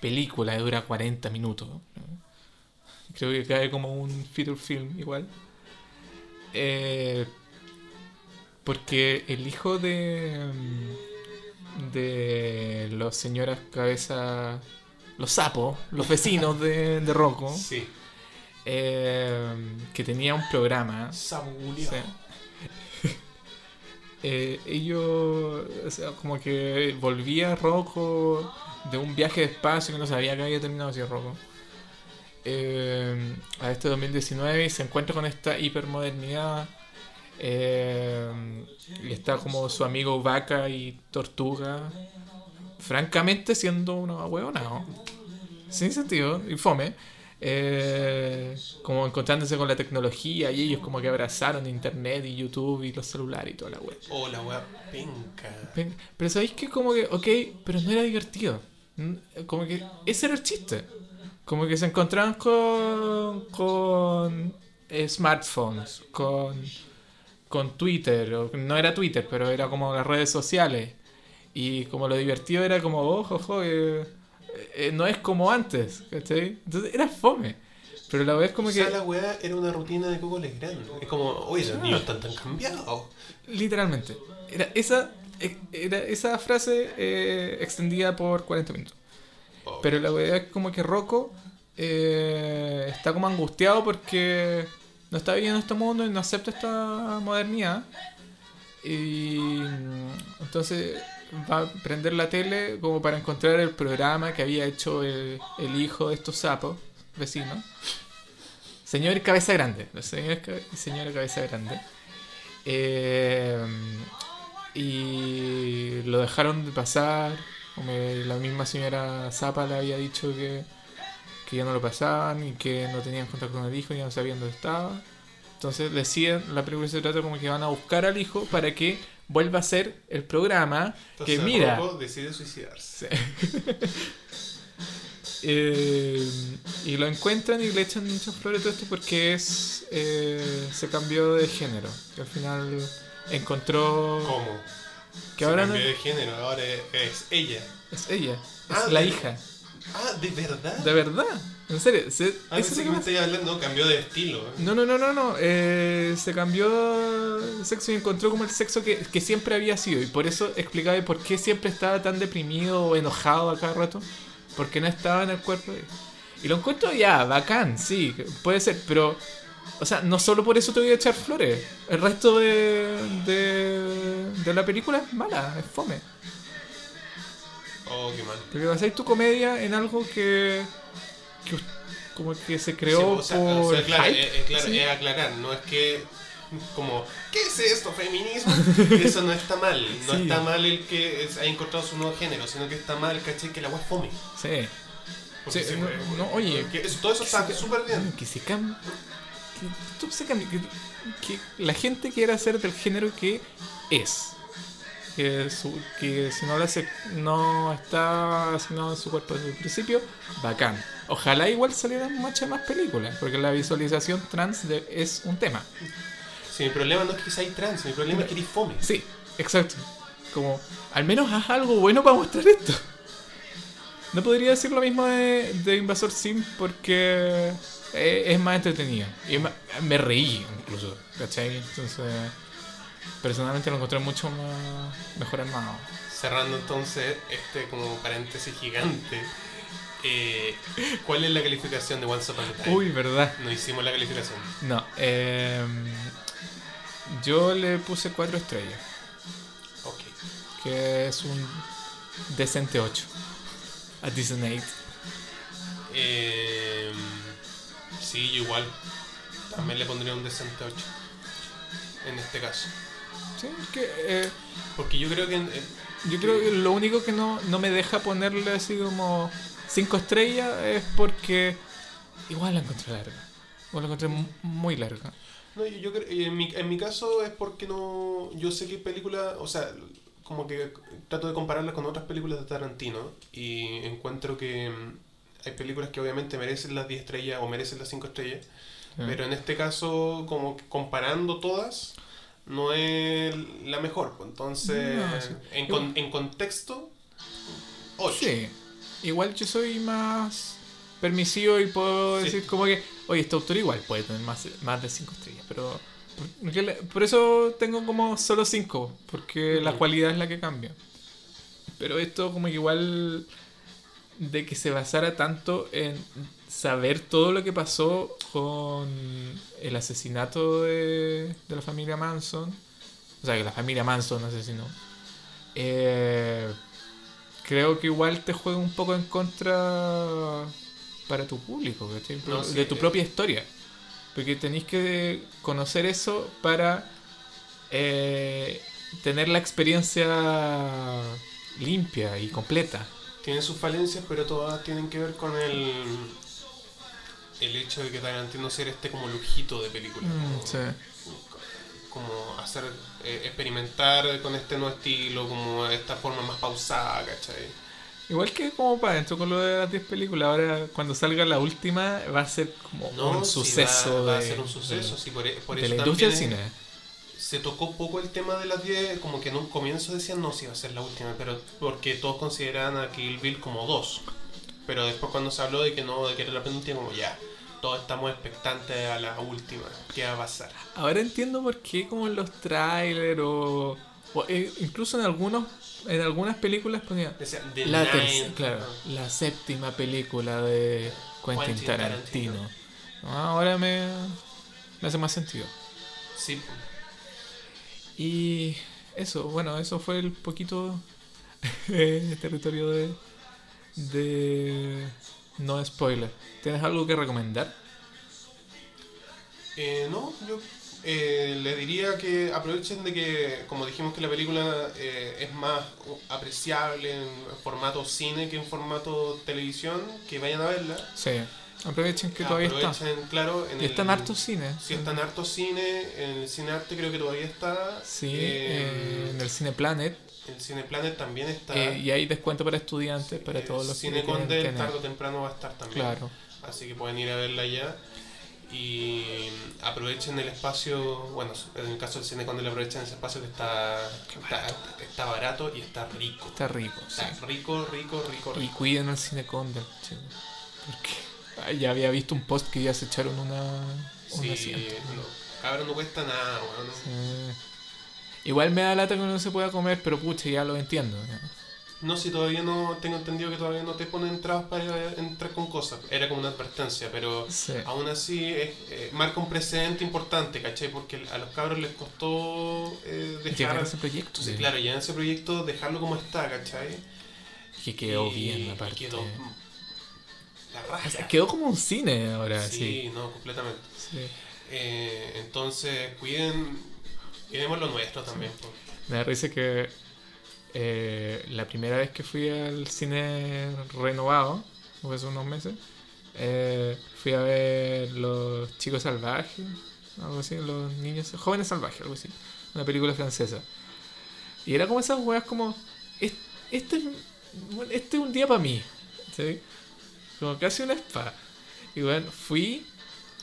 película que dura 40 minutos. ¿no? Creo que cae como un feature film igual. Eh, porque el hijo de, de los señoras cabeza. Los sapos, los vecinos de, de Rocco, [LAUGHS] Sí. eh, que tenía un programa. Sí. [LAUGHS] Eh, ellos, o sea, como que volvía Rocco de un viaje de espacio que no sabía que había terminado así Rocco. Eh, a este 2019 y se encuentra con esta hipermodernidad. eh, y está como su amigo Vaca y Tortuga. Francamente, siendo una hueona, ¿no? Sin sentido, y fome. Eh, como encontrándose con la tecnología y ellos como que abrazaron internet y YouTube y los celulares y toda la web. Oh, la wea penca. Ven, Pero sabéis que como que, ok, pero no era divertido. Como que ese era el chiste. Como que se encontraban con, con eh, smartphones, con, con Twitter. no era Twitter, pero era como las redes sociales. Y como lo divertido era como, ojo, ojo, eh, eh, no es como antes, ¿cachai? Entonces era fome. Pero la vez como o que... sea, la weá era una rutina de Coco Legrand. Es como, oye, los niños están tan cambiados. Literalmente. Era esa, era esa frase eh, extendida por 40 minutos. Pero la verdad es como que Rocco eh, está como angustiado porque no está viviendo este mundo y no acepta esta modernidad. Y mm, entonces va a prender la tele como para encontrar el programa que había hecho el, el hijo de estos sapos, vecinos. Señor Cabeza Grande. Cabe- señora Cabeza Grande. Eh, y lo dejaron de pasar. Como la misma señora Zapa le había dicho que, que ya no lo pasaban y que no tenían contacto con el hijo y ya no sabían dónde estaba. Entonces deciden, la película se trata como que van a buscar al hijo para que vuelva a ser el programa Entonces, que mira. Rocco decide suicidarse. [LAUGHS] Eh, y lo encuentran y le echan muchas flores a todo esto porque es eh, se cambió de género. Que al final encontró ¿Cómo? Que ahora no de género, ahora es, es ella. es ella, es Ah, la de- hija. Ah, ¿de verdad? De verdad, en serio. se- Ah, eso que me estabas hablando, cambió de estilo. ¿eh? No, no, no, no, no. eh, se cambió sexo y encontró como el sexo que, que siempre había sido. Y por eso explicaba por qué siempre estaba tan deprimido o enojado a cada rato. Porque no estaba en el cuerpo. de- Y lo encuentro ya, bacán, sí, puede ser. Pero, o sea, no solo por eso te voy a echar flores. El resto de, de, de la película es mala, es fome. Oh, qué mal. Porque basáis tu comedia en algo que, que como que se creó Sí, o sea, por o sea, claro, hype. eh, eh, claro, ¿sí? es aclarar, no es que como, ¿qué es esto, feminismo? [LAUGHS] Eso no está mal, no Sí. está mal el que es- haya encontrado su nuevo género, sino que está mal, ¿cachai? Que la web fome. Sí. Porque Sí, no, no, oye, que eso- todo eso está súper bien. Que se cambie. Que, tú se cambie, que, que la gente quiera ser del género que es. Que, su- que si no, lo hace, no está asignado en su cuerpo desde el principio, bacán. Ojalá igual salieran muchas más películas, porque la visualización trans de- es un tema. Si mi problema no es que seáis trans, mi problema es que eres fome. Sí, exacto. Como, al menos haz algo bueno para mostrar esto. No podría decir lo mismo de, de Invasor Sim porque es más entretenido. Y más- me reí incluso, ¿cachai? Entonces, personalmente lo encontré mucho más mejor armado. Cerrando entonces este como paréntesis gigante. eh, ¿Cuál es la calificación de Once Upon a Time? Uy, ¿verdad? No hicimos la calificación. No, eh, yo le puse 4 estrellas, Ok. que es un decente 8. A decent 8. Eh, sí, igual. También le pondría un decente 8. En este caso. Sí, es que... eh, Porque yo creo que. Yo creo que lo único que no, no me deja ponerle así como 5 estrellas es porque igual la encontré larga. Igual la encontré mu- muy larga. no, yo, yo creo- en, mi, en mi caso es porque no. Yo sé que película. O sea, como que trato de compararla con otras películas de Tarantino. Y encuentro que mm, hay películas que obviamente merecen las 10 estrellas o merecen las 5 estrellas. Pero en este caso, como comparando todas, no es la mejor. pues. Entonces, No, sí. en, con- en contexto, 8. Sí. Igual yo soy más permisivo y puedo Sí. decir como que, oye, este autor igual puede tener más, más de 5 estrellas, pero le- por eso tengo como solo 5, porque la cualidad es la que cambia. Pero esto como que igual de que se basara tanto en saber todo lo que pasó con el asesinato de, de la familia Manson. O sea, que la familia Manson asesinó. Eh, creo que igual te juega un poco en contra para tu público, ¿cachai? No, sí, de tu eh. propia historia. Porque tenéis que conocer eso para eh, tener la experiencia limpia y completa. Tienen sus falencias, pero todas tienen que ver con el el hecho de que Tarantino ser este como lujito de película. Mm, como, sí. como hacer eh, experimentar con este nuevo estilo, como esta forma más pausada, ¿cachai? Igual que como para dentro con lo de las 10 películas, ahora cuando salga la última va a ser como un sí, suceso. va, va a de- ser un suceso, de- sí, por, e- por de eso la industria del cine. Se tocó poco el tema de las 10, como que en un comienzo decían no, si va a ser la última, pero porque todos consideraban a Kill Bill como dos. Pero después cuando se habló de que no, de que era la penúltima, como ya, todos estamos expectantes a la última, ¿qué va a pasar? Ahora entiendo por qué como en los trailers o, o, eh, incluso en algunos en algunas películas ponían Decía, la tercera, claro, ah. la séptima película de Quentin, Quentin Tarantino. Tarantino. No, ahora me, me hace más sentido. Sí, Y eso, bueno, eso fue el poquito [LAUGHS] eh, territorio de, de no spoiler. ¿Tienes algo que recomendar? Eh, no, yo eh, le diría que aprovechen de que, como dijimos que la película eh, es más apreciable en formato cine que en formato televisión, que vayan a verla. Sí, aprovechen que todavía está. Aprovechen, claro, en Y está el- harto cine. Sí, está en harto cine, en el Cine Arte creo que todavía está. Sí, eh, eh, en el Cine Planet. el Cine Planet también está. eh, y hay descuento para estudiantes, para Eh, todos los Cine Conde tarde o temprano va a estar también. Claro. Así que pueden ir a verla ya. Y aprovechen el espacio, bueno, en el caso del Cine Conde le aprovechan ese espacio que está, está, está barato y está rico. Está rico, sí. Está rico, rico, rico, Y rico. cuiden el cine Conde. Porque ya había visto un post que ya se echaron una, un Sí, no, cabrón, no cuesta nada, weón. Sí. Igual me da lata que no se pueda comer, pero pucha, ya lo entiendo. No, si todavía no, tengo entendido que todavía no te ponen trabas para entrar con cosas. Era como una advertencia, pero Sí. aún así es- eh, marca un precedente importante, ¿cachai? Porque a los cabros les costó eh, Llegar dejar... a ese proyecto, Sí, sí. claro, ya en ese proyecto dejarlo como está, ¿cachai? Que quedó Y- bien, aparte. Quedó O sea, quedó como un cine ahora, sí, sí. no, completamente. Sí. Eh, entonces, cuiden, cuidemos lo nuestro también. pues. Me da risa que eh, la primera vez que fui al cine renovado, fue hace unos meses, eh, fui a ver Los Chicos Salvajes, algo así, Los Niños Jóvenes Salvajes, algo así, una película francesa. Y era como esas weas como, "Es- este, este es un día para mí, ¿sí? Como casi una spa. Y bueno, fui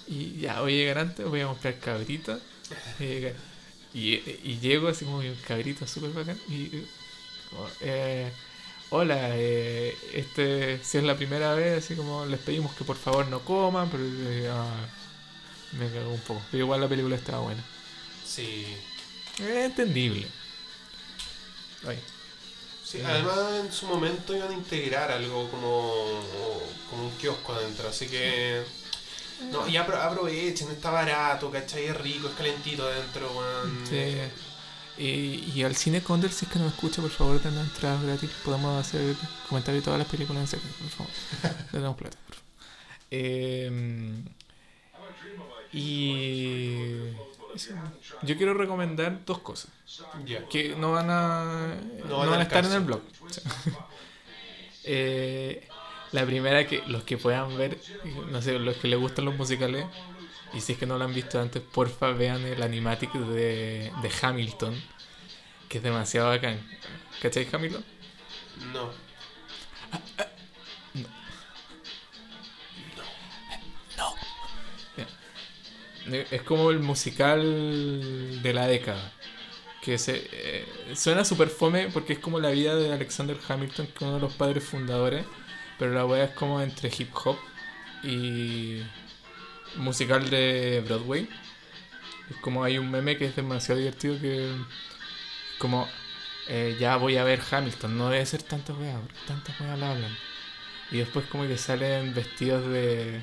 y ya voy a llegar antes, voy a comprar cabritas. Y, y llego así como un cabrito súper bacán. Y como, eh, hola, eh, este, si es la primera vez, así como les pedimos que por favor no coman, pero eh, ah, me cagó un poco. Pero igual la película estaba buena. Sí. Es entendible. Ay, Sí, Sí. además en su momento iban a integrar algo como, como un kiosco adentro, así que... No, y apro- aprovechen, está barato, ¿cachai? Es rico, es calentito adentro, weón. Sí. Y, y al cine Condor, si es que no me escucha, por favor, denos entradas gratis. Podemos hacer comentarios de todas las películas en serio, por favor. [LAUGHS] Le damos plata, por favor. Eh, y. yo quiero recomendar dos cosas que no van a no, No van a estar en el blog. [LAUGHS] Eh, la primera que los que puedan ver, no sé, los que les gustan los musicales y si es que no lo han visto antes, porfa vean el animatic de, de Hamilton, que es demasiado bacán. ¿Cachai Hamilton? No. Es como el musical de la década. Que se, eh, suena super fome porque es como la vida de Alexander Hamilton, que es uno de los padres fundadores. Pero la wea es como entre hip hop y musical de Broadway. Es como hay un meme que es demasiado divertido que como eh, ya voy a ver Hamilton, no debe ser tantas weas, tantas weas la hablan. Y después como que salen vestidos de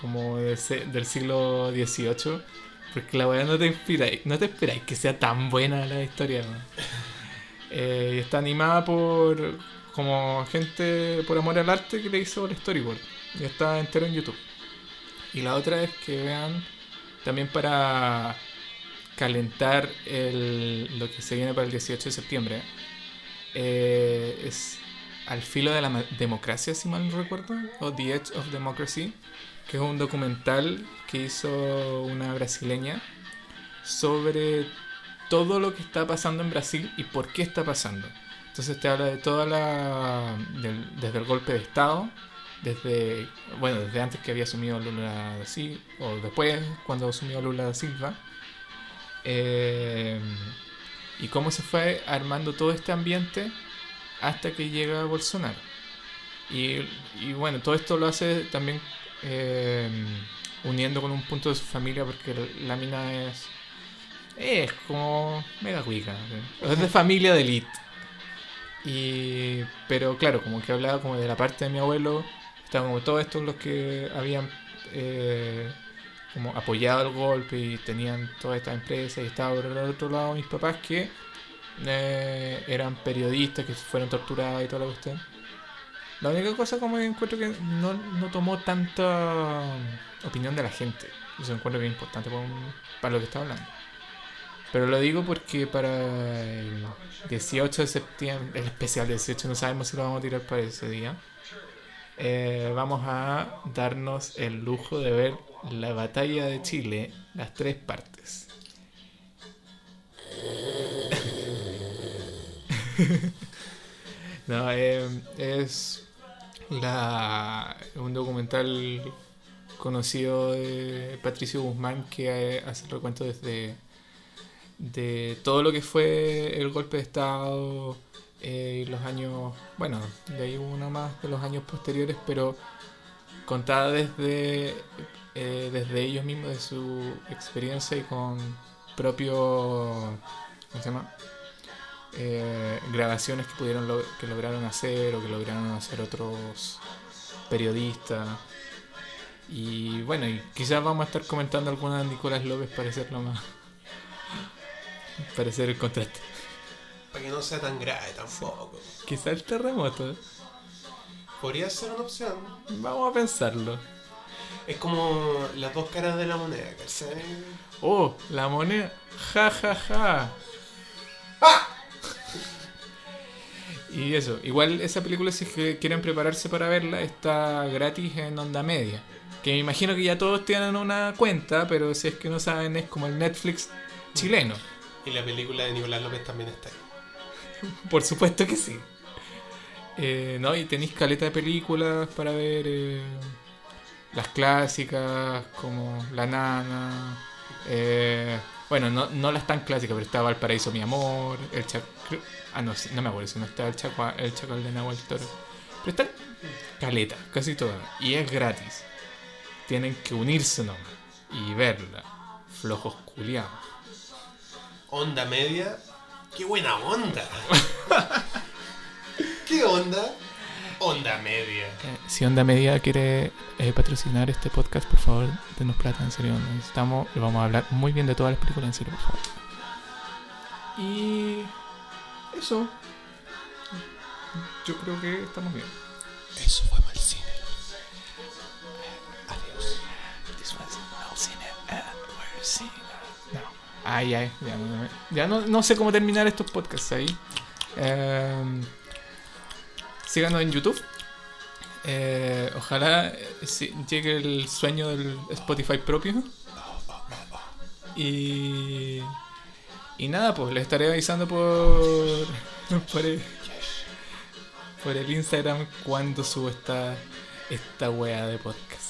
como de se- del siglo XVIII, porque la wea no te inspira, no te esperáis que sea tan buena la historia. weón. [LAUGHS] Eh, está animada por como gente por amor al arte que le hizo el storyboard. Y está entero en YouTube. Y la otra es que vean también para calentar el, lo que se viene para el 18 de septiembre. eh, es Al filo de la democracia, si mal no recuerdo, o The Edge of Democracy, que es un documental que hizo una brasileña sobre todo lo que está pasando en Brasil y por qué está pasando. Entonces te habla de toda la. desde el golpe de Estado, desde. bueno, desde antes que había asumido Lula da Silva, o después, cuando asumió Lula da Silva. eh, y cómo se fue armando todo este ambiente hasta que llega Bolsonaro. Y, y bueno, todo esto lo hace también eh, uniendo con un punto de su familia, porque la mina es. Es como mega cuica. Es de familia de elite. Y, pero claro, como que hablaba como de la parte de mi abuelo, estaban como todos estos los que habían eh, como apoyado el golpe y tenían todas estas empresas y estaba por el otro lado mis papás que eh, eran periodistas que fueron torturados y toda la cuestión. La única cosa como encuentro que no, no tomó tanta opinión de la gente. Eso encuentro que es importante para lo que está hablando. Pero lo digo porque para el 18 de septiembre, el especial 18, no sabemos si lo vamos a tirar para ese día. eh, vamos a darnos el lujo de ver la batalla de Chile, las tres partes. [LAUGHS] no, eh, es la, un documental conocido de Patricio Guzmán que eh, hace el recuento desde de todo lo que fue el golpe de estado eh, los años bueno de ahí uno más de los años posteriores pero contada desde eh, desde ellos mismos de su experiencia y con propio ¿cómo se llama? Eh, grabaciones que pudieron lo- que lograron hacer o que lograron hacer otros periodistas. Y bueno y quizás vamos a estar comentando alguna de Nicolás López para hacerlo más [LAUGHS] para hacer el contraste. Para que no sea tan grave tampoco. quizás el terremoto. Podría ser una opción. vamos a pensarlo. Es como las dos caras de la moneda, ¿cachai? oh la moneda. Ja ja ja Y eso, igual esa película si quieren prepararse para verla está gratis en onda media. Que me imagino que ya todos tienen una cuenta, pero si es que no saben es como el Netflix chileno. Y la película de Nicolás López también está ahí. [LAUGHS] Por supuesto que sí. Eh, no, y tenéis caleta de películas para ver eh, las clásicas como La Nana. eh, bueno, no, no las tan clásicas, pero está Valparaíso Mi Amor, el Chac... Ah, no, no me acuerdo si no está el, Chacua- el Chacal de Nahuel Toro. Pero está caleta, casi todas. Y es gratis. Tienen que unirse nomás y verla. Flojos culiados. Onda media. ¡Qué buena onda! [LAUGHS] ¿Qué onda? Onda media. Eh, si Onda Media quiere eh, patrocinar este podcast, por favor, denos plata, en serio. Necesitamos, y vamos a hablar muy bien de todas las películas, en serio, por favor. Y eso. Yo creo que estamos bien. Eso fue mal cine. Adiós. Ay, ay, ya, no, ya no, no sé cómo terminar estos podcasts ahí. Eh, síganos en YouTube. Eh, ojalá eh, llegue el sueño del Spotify propio. Y, y nada, pues les estaré avisando por, [LAUGHS] por, el, Instagram cuando subo esta, esta wea de podcast.